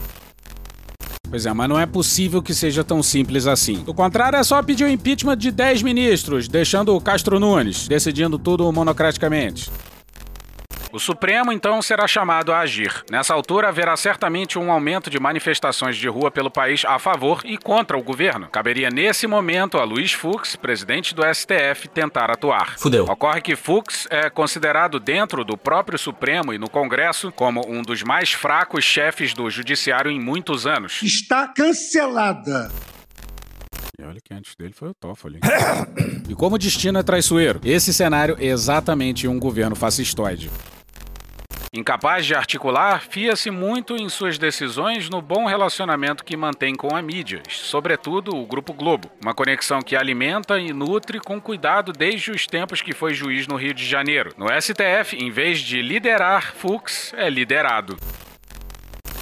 Pois é, mas não é possível que seja tão simples assim. Do contrário, é só pedir o impeachment de 10 ministros, deixando o Castro Nunes decidindo tudo monocraticamente. O Supremo então será chamado a agir. Nessa altura haverá certamente um aumento de manifestações de rua pelo país a favor e contra o governo. Caberia nesse momento a Luiz Fux, presidente do STF, tentar atuar.
Fudeu.
Ocorre que Fux é considerado dentro do próprio Supremo e no Congresso como um dos mais fracos chefes do judiciário em muitos anos.
Está cancelada.
E olha que antes dele foi o Toffoli. e como o destino é traiçoeiro, esse cenário é exatamente um governo fascistoide. Incapaz de articular, fia-se muito em suas decisões no bom relacionamento que mantém com a mídia, sobretudo o Grupo Globo. Uma conexão que alimenta e nutre com cuidado desde os tempos que foi juiz no Rio de Janeiro. No STF, em vez de liderar, Fux é liderado.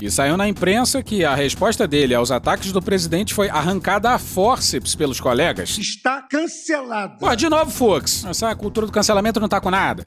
E saiu na imprensa que a resposta dele aos ataques do presidente foi arrancada a forceps pelos colegas.
Está cancelada.
Pô, de novo, Fux. Essa cultura do cancelamento não tá com nada.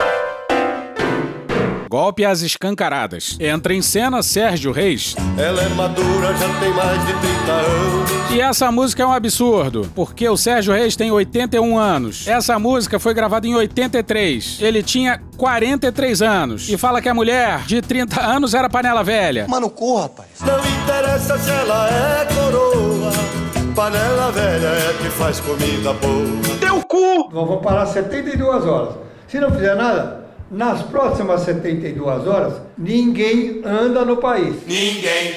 Golpe às escancaradas. Entra em cena Sérgio Reis.
Ela é madura, já tem mais de 30 anos.
E essa música é um absurdo, porque o Sérgio Reis tem 81 anos. Essa música foi gravada em 83. Ele tinha 43 anos. E fala que a mulher de 30 anos era panela velha.
Mano, cu, rapaz. Não interessa se ela é coroa. Panela velha é que faz comida boa.
Teu cu!
Nós vamos parar 72 horas. Se não fizer nada, nas próximas 72 horas, ninguém anda no país.
Ninguém.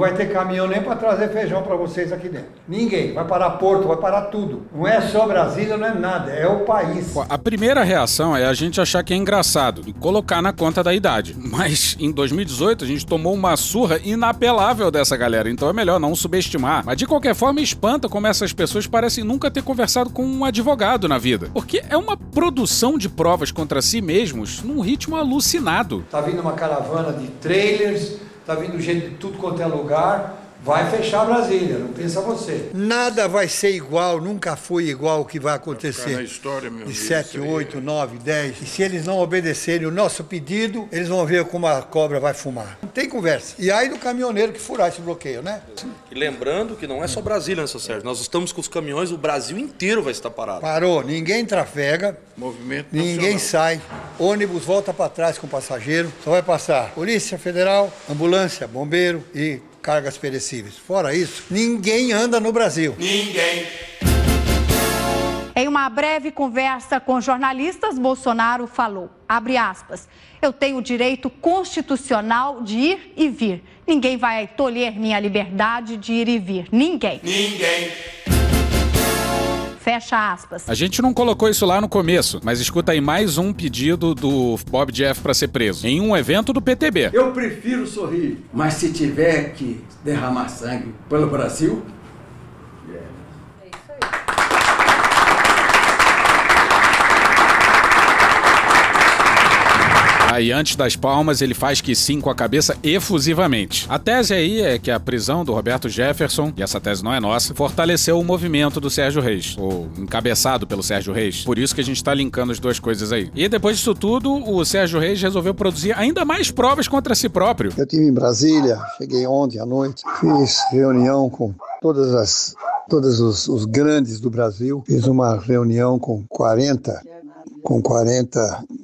Não vai ter caminhão nem para trazer feijão para vocês aqui dentro. Ninguém. Vai parar porto, vai parar tudo. Não é só Brasília, não é nada. É o país.
A primeira reação é a gente achar que é engraçado e colocar na conta da idade. Mas em 2018 a gente tomou uma surra inapelável dessa galera, então é melhor não subestimar. Mas de qualquer forma, espanta como essas pessoas parecem nunca ter conversado com um advogado na vida. Porque é uma produção de provas contra si mesmos num ritmo alucinado.
Tá vindo uma caravana de trailers, tá vindo gente de tudo quanto é lugar. Vai fechar Brasília, não pensa você.
Nada vai ser igual, nunca foi igual o que vai acontecer.
na história, meu
De
amigo,
7,
isso aí
8, 9, 10. E se eles não obedecerem o nosso pedido, eles vão ver como a cobra vai fumar. Não tem conversa. E aí do caminhoneiro que furar esse bloqueio, né?
E lembrando que não é só Brasília, né, seu Sérgio? Nós estamos com os caminhões, o Brasil inteiro vai estar parado.
Parou, ninguém trafega,
Movimento
ninguém
nacional.
sai, ônibus volta para trás com passageiro, só vai passar Polícia Federal, ambulância, bombeiro e cargas perecíveis. Fora isso, ninguém anda no Brasil.
Ninguém.
Em uma breve conversa com jornalistas, Bolsonaro falou, abre aspas, eu tenho o direito constitucional de ir e vir. Ninguém vai tolher minha liberdade de ir e vir. Ninguém.
Ninguém.
Fecha aspas.
A gente não colocou isso lá no começo, mas escuta aí mais um pedido do Bob Jeff para ser preso. Em um evento do PTB.
Eu prefiro sorrir, mas se tiver que derramar sangue pelo Brasil,
Aí, antes das palmas, ele faz que sim com a cabeça efusivamente. A tese aí é que a prisão do Roberto Jefferson, e essa tese não é nossa, fortaleceu o movimento do Sérgio Reis, ou encabeçado pelo Sérgio Reis. Por isso que a gente tá linkando as duas coisas aí. E depois disso tudo, o Sérgio Reis resolveu produzir ainda mais provas contra si próprio.
Eu estive em Brasília, cheguei ontem à noite, fiz reunião com todas as todos os, os grandes do Brasil, fiz uma reunião com 40 com 40 eh,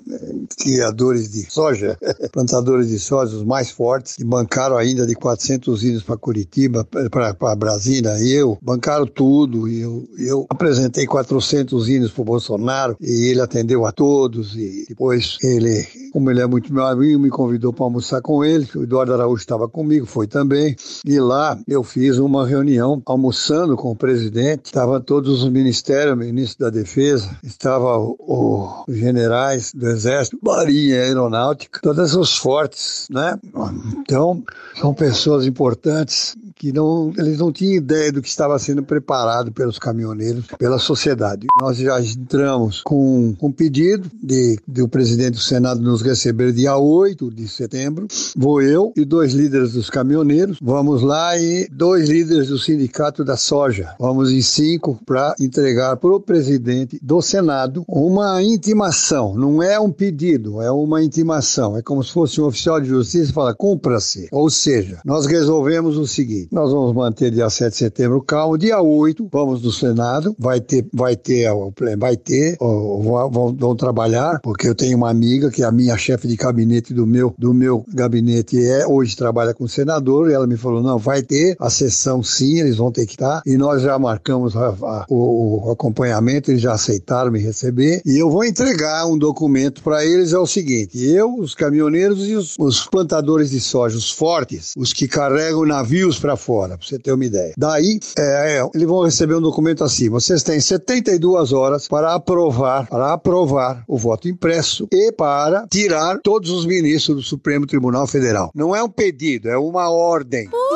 criadores de soja, plantadores de soja, os mais fortes, e bancaram ainda de 400 hinos para Curitiba, para Brasília, e eu, bancaram tudo, e eu, eu apresentei 400 hinos para o Bolsonaro, e ele atendeu a todos, e depois ele, como ele é muito meu amigo, me convidou para almoçar com ele, o Eduardo Araújo estava comigo, foi também, e lá eu fiz uma reunião, almoçando com o presidente, estavam todos os ministérios, ministro da Defesa, estava o os generais do Exército, Marinha, Aeronáutica, todas os fortes, né? Então, são pessoas importantes que não, eles não tinham ideia do que estava sendo preparado pelos caminhoneiros, pela sociedade. Nós já entramos com um pedido de, de o presidente do Senado nos receber dia 8 de setembro. Vou eu e dois líderes dos caminhoneiros, vamos lá e dois líderes do sindicato da soja. Vamos em cinco para entregar para o presidente do Senado uma intimação. Não é um pedido, é uma intimação. É como se fosse um oficial de justiça e fala, cumpra-se. Ou seja, nós resolvemos o seguinte, nós vamos manter dia 7 de setembro calmo, dia 8, vamos no Senado, vai ter, vai ter, vai ter, vão, vão, vão trabalhar, porque eu tenho uma amiga que é a minha chefe de gabinete do meu, do meu gabinete é, hoje trabalha com o senador, e ela me falou: não, vai ter a sessão sim, eles vão ter que estar, e nós já marcamos a, a, o, o acompanhamento, eles já aceitaram me receber, e eu vou entregar um documento para eles, é o seguinte: eu, os caminhoneiros e os, os plantadores de soja, os fortes, os que carregam navios para fora, para você ter uma ideia. Daí, é, é, eles vão receber um documento assim: vocês têm 72 horas para aprovar, para aprovar o voto impresso e para tirar todos os ministros do Supremo Tribunal Federal. Não é um pedido, é uma ordem. Uh!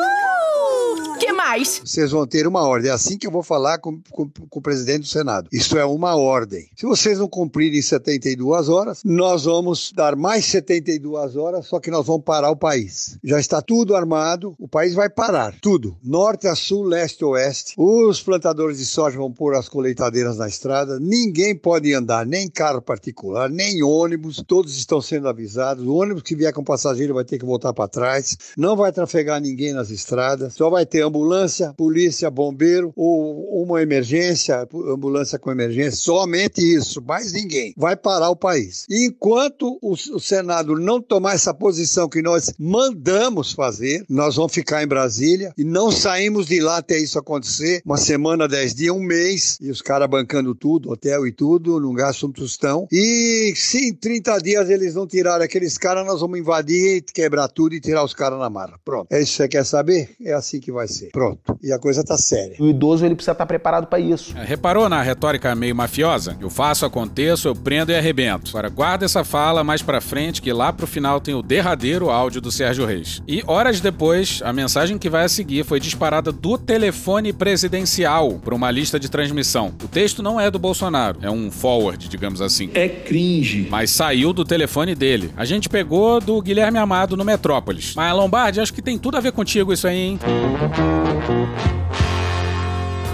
Mais?
Vocês vão ter uma ordem. É assim que eu vou falar com, com, com, o presidente do Senado. Isso é uma ordem. Se vocês não cumprirem 72 horas, nós vamos dar mais 72 horas, só que nós vamos parar o país. Já está tudo armado, o país vai parar. Tudo. Norte a sul, leste a oeste. Os plantadores de soja vão pôr as colheitadeiras na estrada. Ninguém pode andar, nem carro particular, nem ônibus. Todos estão sendo avisados. O ônibus que vier com passageiro vai ter que voltar para trás. Não vai trafegar ninguém nas estradas. Só vai ter ambulância, polícia, bombeiro ou uma emergência, ambulância com emergência, somente isso, mais ninguém. Vai parar o país. enquanto o, o Senado não tomar essa posição que nós mandamos fazer, nós vamos ficar em Brasília e não saímos de lá até isso acontecer. Uma semana, dez dias, um mês, e os caras bancando tudo, hotel e tudo, não gastam um tostão. E se em 30 dias eles não tirarem aqueles caras, nós vamos invadir, quebrar tudo e tirar os caras na marra. Pronto. É isso que você quer saber? É assim que vai ser. Pronto. E a coisa tá séria.
O idoso ele precisa estar preparado para isso.
É, reparou na retórica meio mafiosa? Eu faço, aconteço, eu prendo e arrebento. Agora guarda essa fala mais pra frente que lá pro final tem o derradeiro áudio do Sérgio Reis. E horas depois, a mensagem que vai a seguir foi disparada do telefone presidencial para uma lista de transmissão. O texto não é do Bolsonaro, é um forward, digamos assim.
É cringe.
Mas saiu do telefone dele. A gente pegou do Guilherme Amado no Metrópolis. Mas Lombardi, acho que tem tudo a ver contigo isso aí, hein?
thank you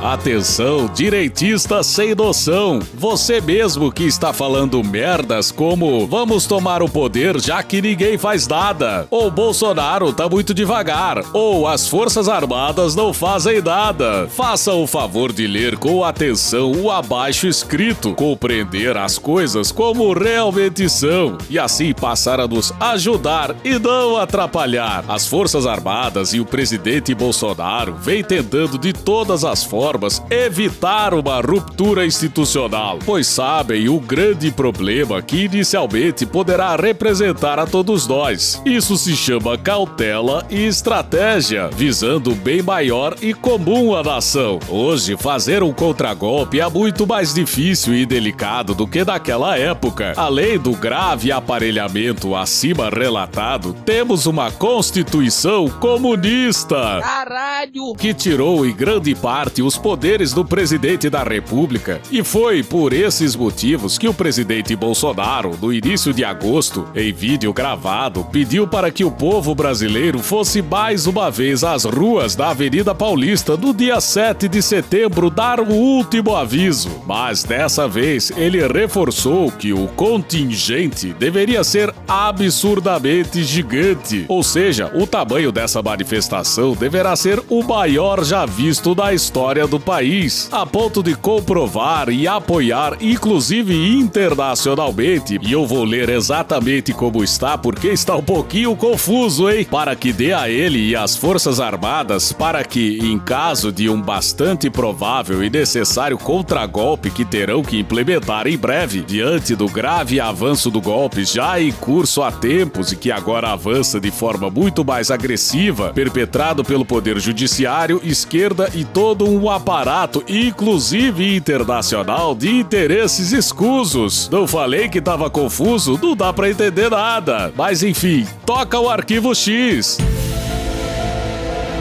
Atenção, direitista sem noção. Você mesmo que está falando merdas como vamos tomar o poder já que ninguém faz nada, ou Bolsonaro tá muito devagar, ou as Forças Armadas não fazem nada. Faça o favor de ler com atenção o abaixo escrito, compreender as coisas como realmente são e assim passar a nos ajudar e não atrapalhar. As Forças Armadas e o presidente Bolsonaro vêm tentando de todas as formas formas evitar uma ruptura institucional, pois sabem o grande problema que inicialmente poderá representar a todos nós. Isso se chama cautela e estratégia, visando o bem maior e comum à nação. Hoje, fazer um contragolpe é muito mais difícil e delicado do que naquela época. Além do grave aparelhamento acima relatado, temos uma Constituição comunista.
Caralho!
Que tirou em grande parte os poderes do presidente da República. E foi por esses motivos que o presidente Bolsonaro, no início de agosto, em vídeo gravado, pediu para que o povo brasileiro fosse mais uma vez às ruas da Avenida Paulista no dia 7 de setembro dar o último aviso. Mas dessa vez ele reforçou que o contingente deveria ser absurdamente gigante. Ou seja, o tamanho dessa manifestação deverá ser o maior já visto da história do do país, a ponto de comprovar e apoiar, inclusive internacionalmente. E eu vou ler exatamente como está, porque está um pouquinho confuso, hein? Para que dê a ele e às Forças Armadas para que, em caso de um bastante provável e necessário contragolpe que terão que implementar em breve, diante do grave avanço do golpe já em curso há tempos e que agora avança de forma muito mais agressiva, perpetrado pelo Poder Judiciário, esquerda e todo um aparato, inclusive internacional, de interesses escusos. Não falei que tava confuso? Não dá para entender nada. Mas enfim, toca o arquivo X.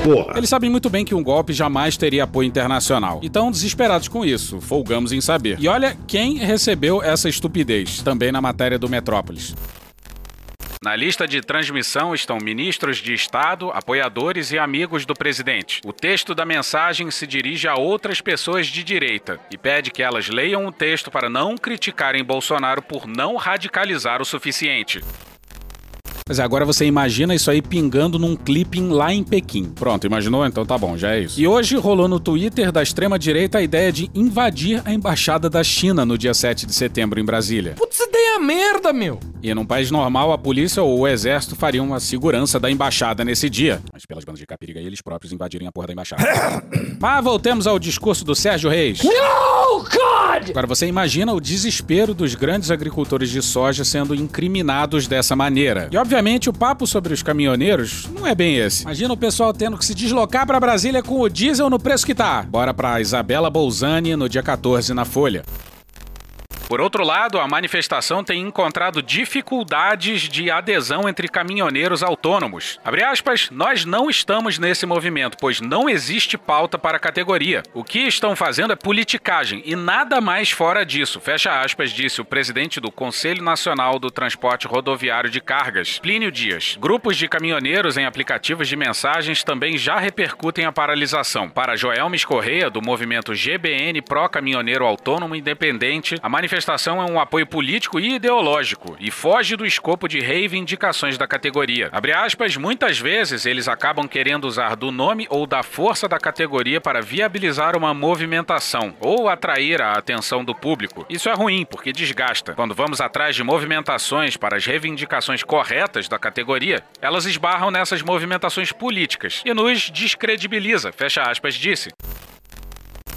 Porra. Eles sabem muito bem que um golpe jamais teria apoio internacional. E estão desesperados com isso, folgamos em saber. E olha quem recebeu essa estupidez, também na matéria do Metrópolis. Na lista de transmissão estão ministros de Estado, apoiadores e amigos do presidente. O texto da mensagem se dirige a outras pessoas de direita e pede que elas leiam o texto para não criticarem Bolsonaro por não radicalizar o suficiente. Mas agora você imagina isso aí pingando num clipping lá em Pequim. Pronto, imaginou? Então tá bom, já é isso. E hoje rolou no Twitter da extrema-direita a ideia de invadir a embaixada da China no dia 7 de setembro em Brasília.
Putz, ideia merda, meu!
E num país normal, a polícia ou o exército fariam a segurança da embaixada nesse dia. Mas pelas bandas de capiriga, eles próprios invadirem a porra da embaixada. Mas voltemos ao discurso do Sérgio Reis.
No, God!
Agora você imagina o desespero dos grandes agricultores de soja sendo incriminados dessa maneira. E obviamente o papo sobre os caminhoneiros não é bem esse. Imagina o pessoal tendo que se deslocar para Brasília com o diesel no preço que tá. Bora pra Isabela Bolzani no dia 14 na Folha. Por outro lado, a manifestação tem encontrado dificuldades de adesão entre caminhoneiros autônomos. Abre aspas, nós não estamos nesse movimento, pois não existe pauta para a categoria. O que estão fazendo é politicagem e nada mais fora disso. Fecha aspas, disse o presidente do Conselho Nacional do Transporte Rodoviário de Cargas, Plínio Dias. Grupos de caminhoneiros em aplicativos de mensagens também já repercutem a paralisação. Para Joelmes Correia, do movimento GBN Pró Caminhoneiro Autônomo Independente, a manifestação manifestação é um apoio político e ideológico e foge do escopo de reivindicações da categoria. Abre aspas, muitas vezes eles acabam querendo usar do nome ou da força da categoria para viabilizar uma movimentação ou atrair a atenção do público. Isso é ruim, porque desgasta. Quando vamos atrás de movimentações para as reivindicações corretas da categoria, elas esbarram nessas movimentações políticas e nos descredibiliza, fecha aspas, disse.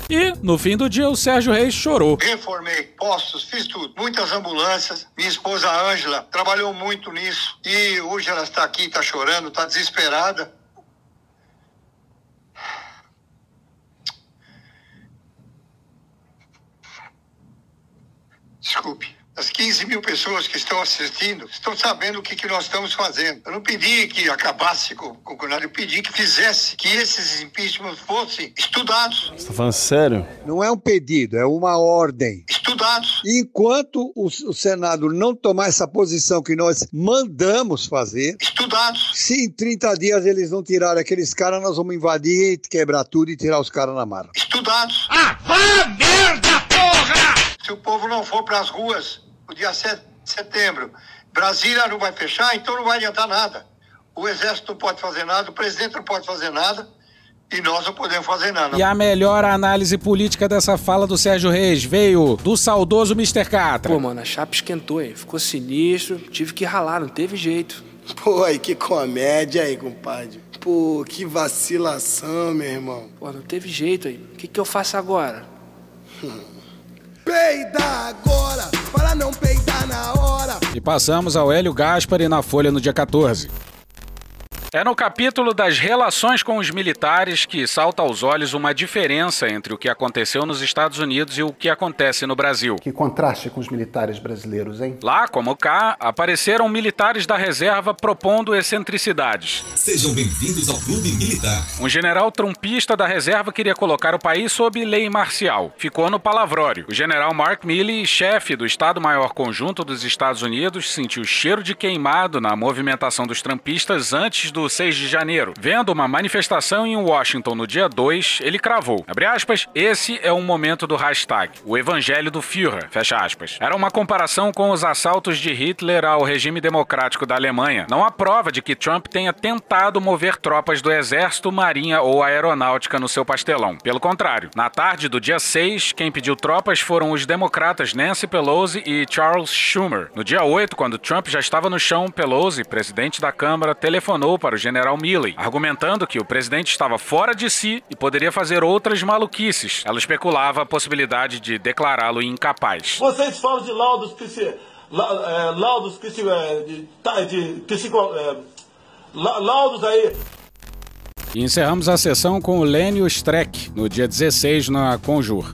E, no fim do dia, o Sérgio Reis chorou.
Reformei postos, fiz tudo. Muitas ambulâncias. Minha esposa Ângela trabalhou muito nisso. E hoje ela está aqui, está chorando, está desesperada. Desculpe. As 15 mil pessoas que estão assistindo estão sabendo o que, que nós estamos fazendo. Eu não pedi que acabasse com, com o Conrado, eu pedi que fizesse, que esses impeachments fossem estudados.
Você tá falando sério?
Não é um pedido, é uma ordem.
Estudados.
Enquanto o, o Senado não tomar essa posição que nós mandamos fazer,
estudados.
Se em 30 dias eles não tirarem aqueles caras, nós vamos invadir, quebrar tudo e tirar os caras na marra.
Estudados.
Ah, vá merda, porra!
Se o povo não for para as ruas o dia 7 de setembro, Brasília não vai fechar, então não vai adiantar nada. O Exército não pode fazer nada, o presidente não pode fazer nada e nós não podemos fazer nada.
E a melhor análise política dessa fala do Sérgio Reis veio do saudoso Mr. Catra.
Pô, mano, a chapa esquentou, hein? Ficou sinistro, tive que ralar, não teve jeito.
Pô, aí que comédia aí, compadre. Pô, que vacilação, meu irmão.
Pô, não teve jeito aí. O que, que eu faço agora?
Peida agora, para não peidar na hora.
E passamos ao Hélio Gaspari na Folha no dia 14. É no capítulo das relações com os militares que salta aos olhos uma diferença entre o que aconteceu nos Estados Unidos e o que acontece no Brasil.
Que contraste com os militares brasileiros, hein?
Lá, como cá, apareceram militares da reserva propondo excentricidades.
Sejam bem-vindos ao Clube Militar.
Um general trumpista da reserva queria colocar o país sob lei marcial. Ficou no palavrório. O general Mark Milley, chefe do Estado-Maior Conjunto dos Estados Unidos, sentiu cheiro de queimado na movimentação dos trumpistas antes do 6 de janeiro. Vendo uma manifestação em Washington no dia 2, ele cravou, aspas, esse é um momento do hashtag, o evangelho do Führer. Era uma comparação com os assaltos de Hitler ao regime democrático da Alemanha. Não há prova de que Trump tenha tentado mover tropas do exército, marinha ou aeronáutica no seu pastelão. Pelo contrário, na tarde do dia 6, quem pediu tropas foram os democratas Nancy Pelosi e Charles Schumer. No dia 8, quando Trump já estava no chão, Pelosi, presidente da Câmara, telefonou para o general Milley, argumentando que o presidente estava fora de si e poderia fazer outras maluquices. Ela especulava a possibilidade de declará-lo incapaz.
Vocês falam de laudos psi, la, é, laudos psi, é, de, tá, de psico, é, la, laudos aí.
E encerramos a sessão com o Lênio Streck, no dia 16 na Conjur.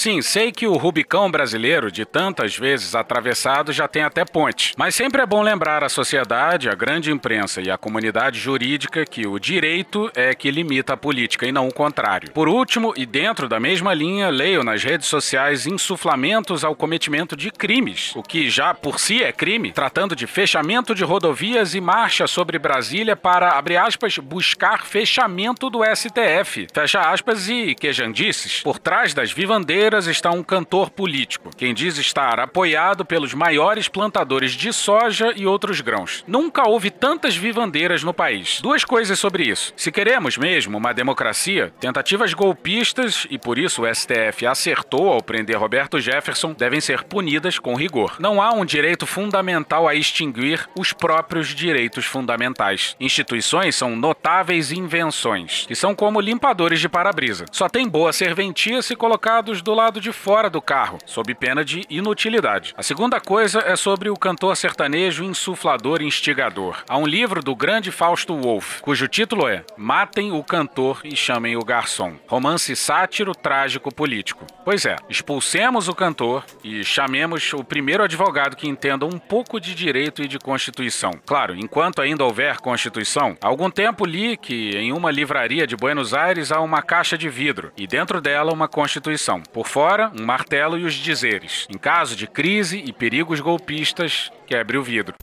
Sim, sei que o Rubicão brasileiro, de tantas vezes atravessado, já tem até ponte. Mas sempre é bom lembrar à sociedade, à grande imprensa e à comunidade jurídica que o direito é que limita a política e não o contrário. Por último, e dentro da mesma linha, leio nas redes sociais insuflamentos ao cometimento de crimes, o que já por si é crime, tratando de fechamento de rodovias e marcha sobre Brasília para, abre aspas, buscar fechamento do STF, fecha aspas e quejandices, por trás das vivandeiras está um cantor político, quem diz estar apoiado pelos maiores plantadores de soja e outros grãos. Nunca houve tantas vivandeiras no país. Duas coisas sobre isso. Se queremos mesmo uma democracia, tentativas golpistas, e por isso o STF acertou ao prender Roberto Jefferson, devem ser punidas com rigor. Não há um direito fundamental a extinguir os próprios direitos fundamentais. Instituições são notáveis invenções, que são como limpadores de para-brisa. Só tem boa serventia se colocados do lado de fora do carro, sob pena de inutilidade. A segunda coisa é sobre o cantor sertanejo insuflador instigador. Há um livro do grande Fausto Wolff, cujo título é Matem o cantor e chamem o garçom. Romance sátiro trágico político. Pois é, expulsemos o cantor e chamemos o primeiro advogado que entenda um pouco de direito e de Constituição. Claro, enquanto ainda houver Constituição, há algum tempo li que em uma livraria de Buenos Aires há uma caixa de vidro e dentro dela uma Constituição. Por fora, um martelo e os dizeres. Em caso de crise e perigos golpistas, quebre o vidro.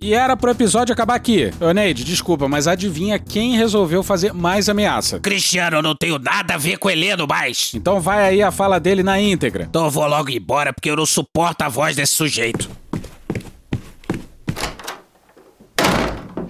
E era pro episódio acabar aqui. Ô, Neide, desculpa, mas adivinha quem resolveu fazer mais ameaça?
Cristiano, eu não tenho nada a ver com Heleno mais.
Então vai aí a fala dele na íntegra.
Então eu vou logo embora porque eu não suporto a voz desse sujeito.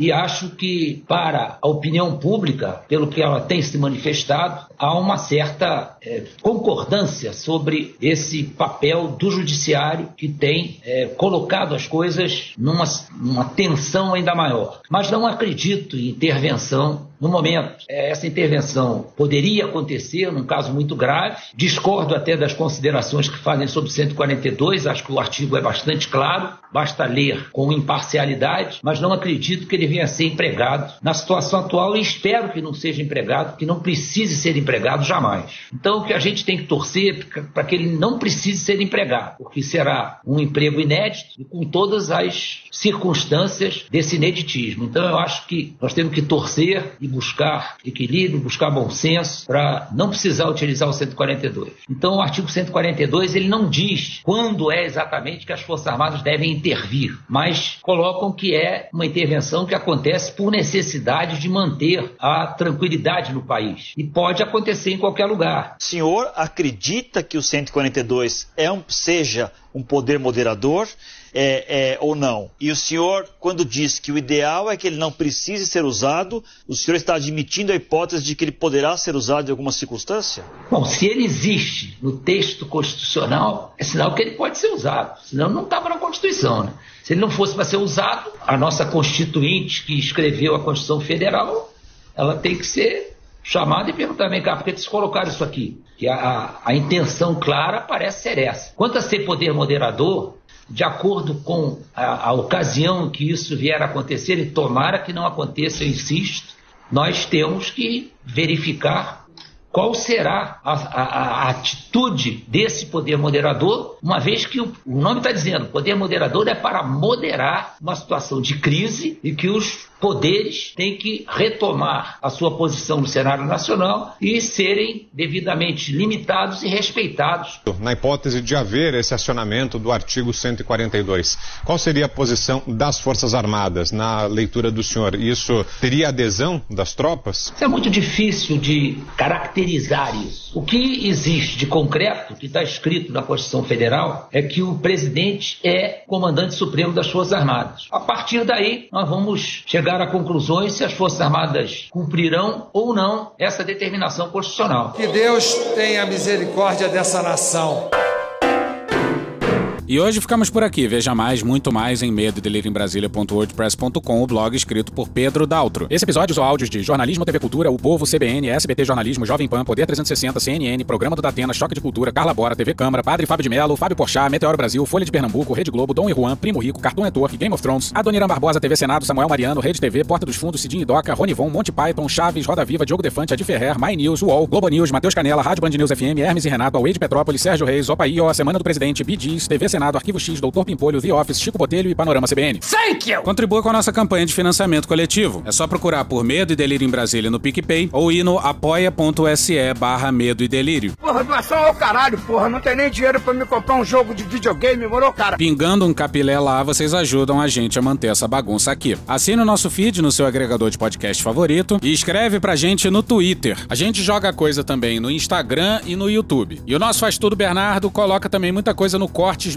E acho que, para a opinião pública, pelo que ela tem se manifestado, há uma certa é, concordância sobre esse papel do judiciário que tem é, colocado as coisas numa, numa tensão ainda maior. Mas não acredito em intervenção no momento. É, essa intervenção poderia acontecer num caso muito grave. Discordo até das considerações que fazem sobre 142, acho que o artigo é bastante claro, basta ler com imparcialidade, mas não acredito que ele venha a ser empregado na situação atual e espero que não seja empregado, que não precise ser empregado jamais. Então o que a gente tem que torcer para que ele não precise ser empregado, porque será um emprego inédito e com todas as circunstâncias desse ineditismo. Então eu acho que nós temos que torcer e buscar equilíbrio, buscar bom senso para não precisar utilizar o 142. Então o artigo 142 ele não diz quando é exatamente que as Forças Armadas devem intervir, mas colocam que é uma intervenção que acontece por necessidade de manter a tranquilidade no país. E pode acontecer em qualquer lugar.
O senhor acredita que o 142 é um, seja um poder moderador? É, é, ou não. E o senhor, quando diz que o ideal é que ele não precise ser usado, o senhor está admitindo a hipótese de que ele poderá ser usado em alguma circunstância?
Bom, se ele existe no texto constitucional, é sinal que ele pode ser usado. Senão não estava na Constituição, né? Se ele não fosse para ser usado, a nossa constituinte que escreveu a Constituição Federal, ela tem que ser chamada e perguntar, vem cá, por que vocês colocaram isso aqui? Que a, a, a intenção clara parece ser essa. Quanto a ser poder moderador, de acordo com a, a ocasião que isso vier a acontecer, e tomara que não aconteça, eu insisto, nós temos que verificar qual será a, a, a, atitude desse poder moderador, uma vez que o, o nome está dizendo, poder moderador é para moderar uma situação de crise e que os poderes têm que retomar a sua posição no cenário nacional e serem devidamente limitados e respeitados.
Na hipótese de haver esse acionamento do artigo 142, qual seria a posição das Forças Armadas na leitura do senhor? Isso teria adesão das tropas?
É muito difícil de caracterizar isso. O que existe de concreto, que está escrito na Constituição Federal, é que o presidente é comandante supremo das Forças Armadas. A partir daí, nós vamos chegar a conclusões se as Forças Armadas cumprirão ou não essa determinação constitucional.
Que Deus tenha misericórdia dessa nação.
E hoje ficamos por aqui. Veja mais, muito mais em medo o blog escrito por Pedro Daltro. Esse episódio usou áudios de Jornalismo TV Cultura, O Povo, CBN, SBT Jornalismo, Jovem Pan, Poder 360, CNN, Programa do Datena, Choque de Cultura, Carla Bora, TV Câmara, Padre Fábio de Mello, Fábio Porchat, Meteoro Brasil, Folha de Pernambuco, Rede Globo, Dom e Juan, Primo Rico, Cartoon Network, Game of Thrones, Adoniran Barbosa, TV Senado, Samuel Mariano, Rede TV, Porta dos Fundos, Cidinho Doca, Rony Von, Monte Python, Chaves, Roda Viva, Diogo Defante, Adi Ferrer, My News, UOL, Globo News, Matheus Canela, Rádio Band News FM, Hermes e Renato, Away Petrópolis, Sérgio Reis, Opaí, A Semana do Presidente, BDs, TV Senado, Arquivo X, Doutor Pimpolho, The Office, Chico Botelho e Panorama CBN.
Thank you!
Contribua com a nossa campanha de financiamento coletivo. É só procurar por Medo e Delírio em Brasília no PicPay ou ir no apoia.se barra Medo e Delírio.
Porra, doação ao caralho, porra. Não tem nem dinheiro pra me comprar um jogo de videogame, morou, cara?
Pingando um capilé lá, vocês ajudam a gente a manter essa bagunça aqui. Assine o nosso feed no seu agregador de podcast favorito e escreve pra gente no Twitter. A gente joga coisa também no Instagram e no YouTube. E o nosso Faz Tudo Bernardo coloca também muita coisa no Cortes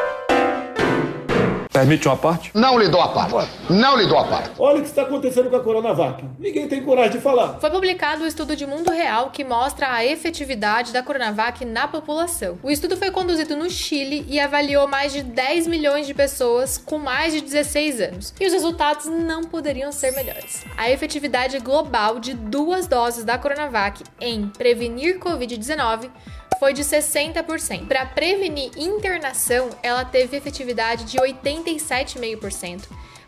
Permite uma parte?
Não lhe dou a parte. Não lhe dou a parte.
Olha o que está acontecendo com a Coronavac. Ninguém tem coragem de falar.
Foi publicado o um estudo de mundo real que mostra a efetividade da Coronavac na população. O estudo foi conduzido no Chile e avaliou mais de 10 milhões de pessoas com mais de 16 anos. E os resultados não poderiam ser melhores. A efetividade global de duas doses da Coronavac em prevenir Covid-19 foi de 60%. Para prevenir internação, ela teve efetividade de 87,5%.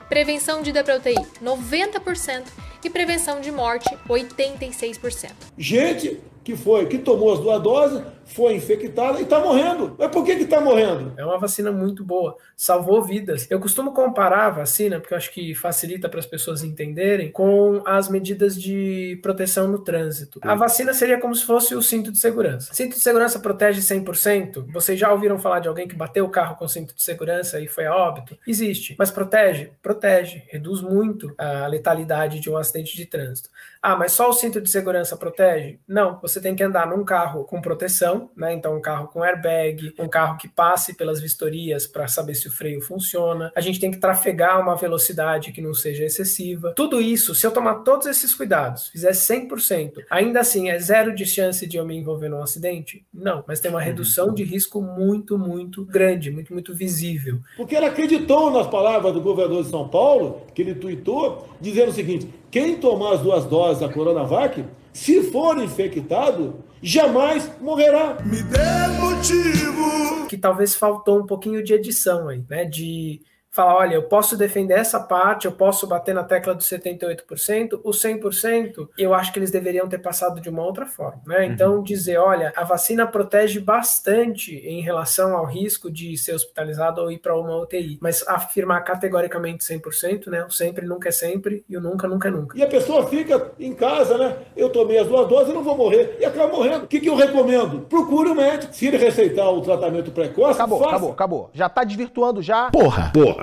Prevenção de DPUTI, 90%. E prevenção de morte, 86%.
Gente que foi, que tomou as duas doses, foi infectada e está morrendo. Mas por que está morrendo?
É uma vacina muito boa, salvou vidas. Eu costumo comparar a vacina, porque eu acho que facilita para as pessoas entenderem, com as medidas de proteção no trânsito. A vacina seria como se fosse o cinto de segurança. Cinto de segurança protege 100%? Vocês já ouviram falar de alguém que bateu o carro com cinto de segurança e foi a óbito? Existe. Mas protege? Protege. Reduz muito a letalidade de um acidente de trânsito. Ah, mas só o cinto de segurança protege? Não, você tem que andar num carro com proteção, né? Então, um carro com airbag, um carro que passe pelas vistorias para saber se o freio funciona. A gente tem que trafegar uma velocidade que não seja excessiva. Tudo isso, se eu tomar todos esses cuidados, fizer 100%, ainda assim é zero de chance de eu me envolver num acidente? Não, mas tem uma redução de risco muito, muito grande, muito, muito visível.
Porque ela acreditou nas palavras do governador de São Paulo, que ele tuitou, dizendo o seguinte: quem tomar as duas doses da Coronavac, se for infectado, jamais morrerá.
Me dê motivo.
Que talvez faltou um pouquinho de edição aí, né? De falar, olha, eu posso defender essa parte, eu posso bater na tecla dos 78%, o 100%, eu acho que eles deveriam ter passado de uma outra forma, né? Então, uhum. dizer, olha, a vacina protege bastante em relação ao risco de ser hospitalizado ou ir para uma UTI, mas afirmar categoricamente 100%, né? O sempre nunca é sempre e o nunca nunca é nunca.
E a pessoa fica em casa, né? Eu tomei as duas doses e não vou morrer, e acaba morrendo. O que, que eu recomendo? Procure o um médico. Se ele receitar o tratamento precoce,
acabou,
faça.
acabou, acabou. Já tá desvirtuando já.
Porra, porra.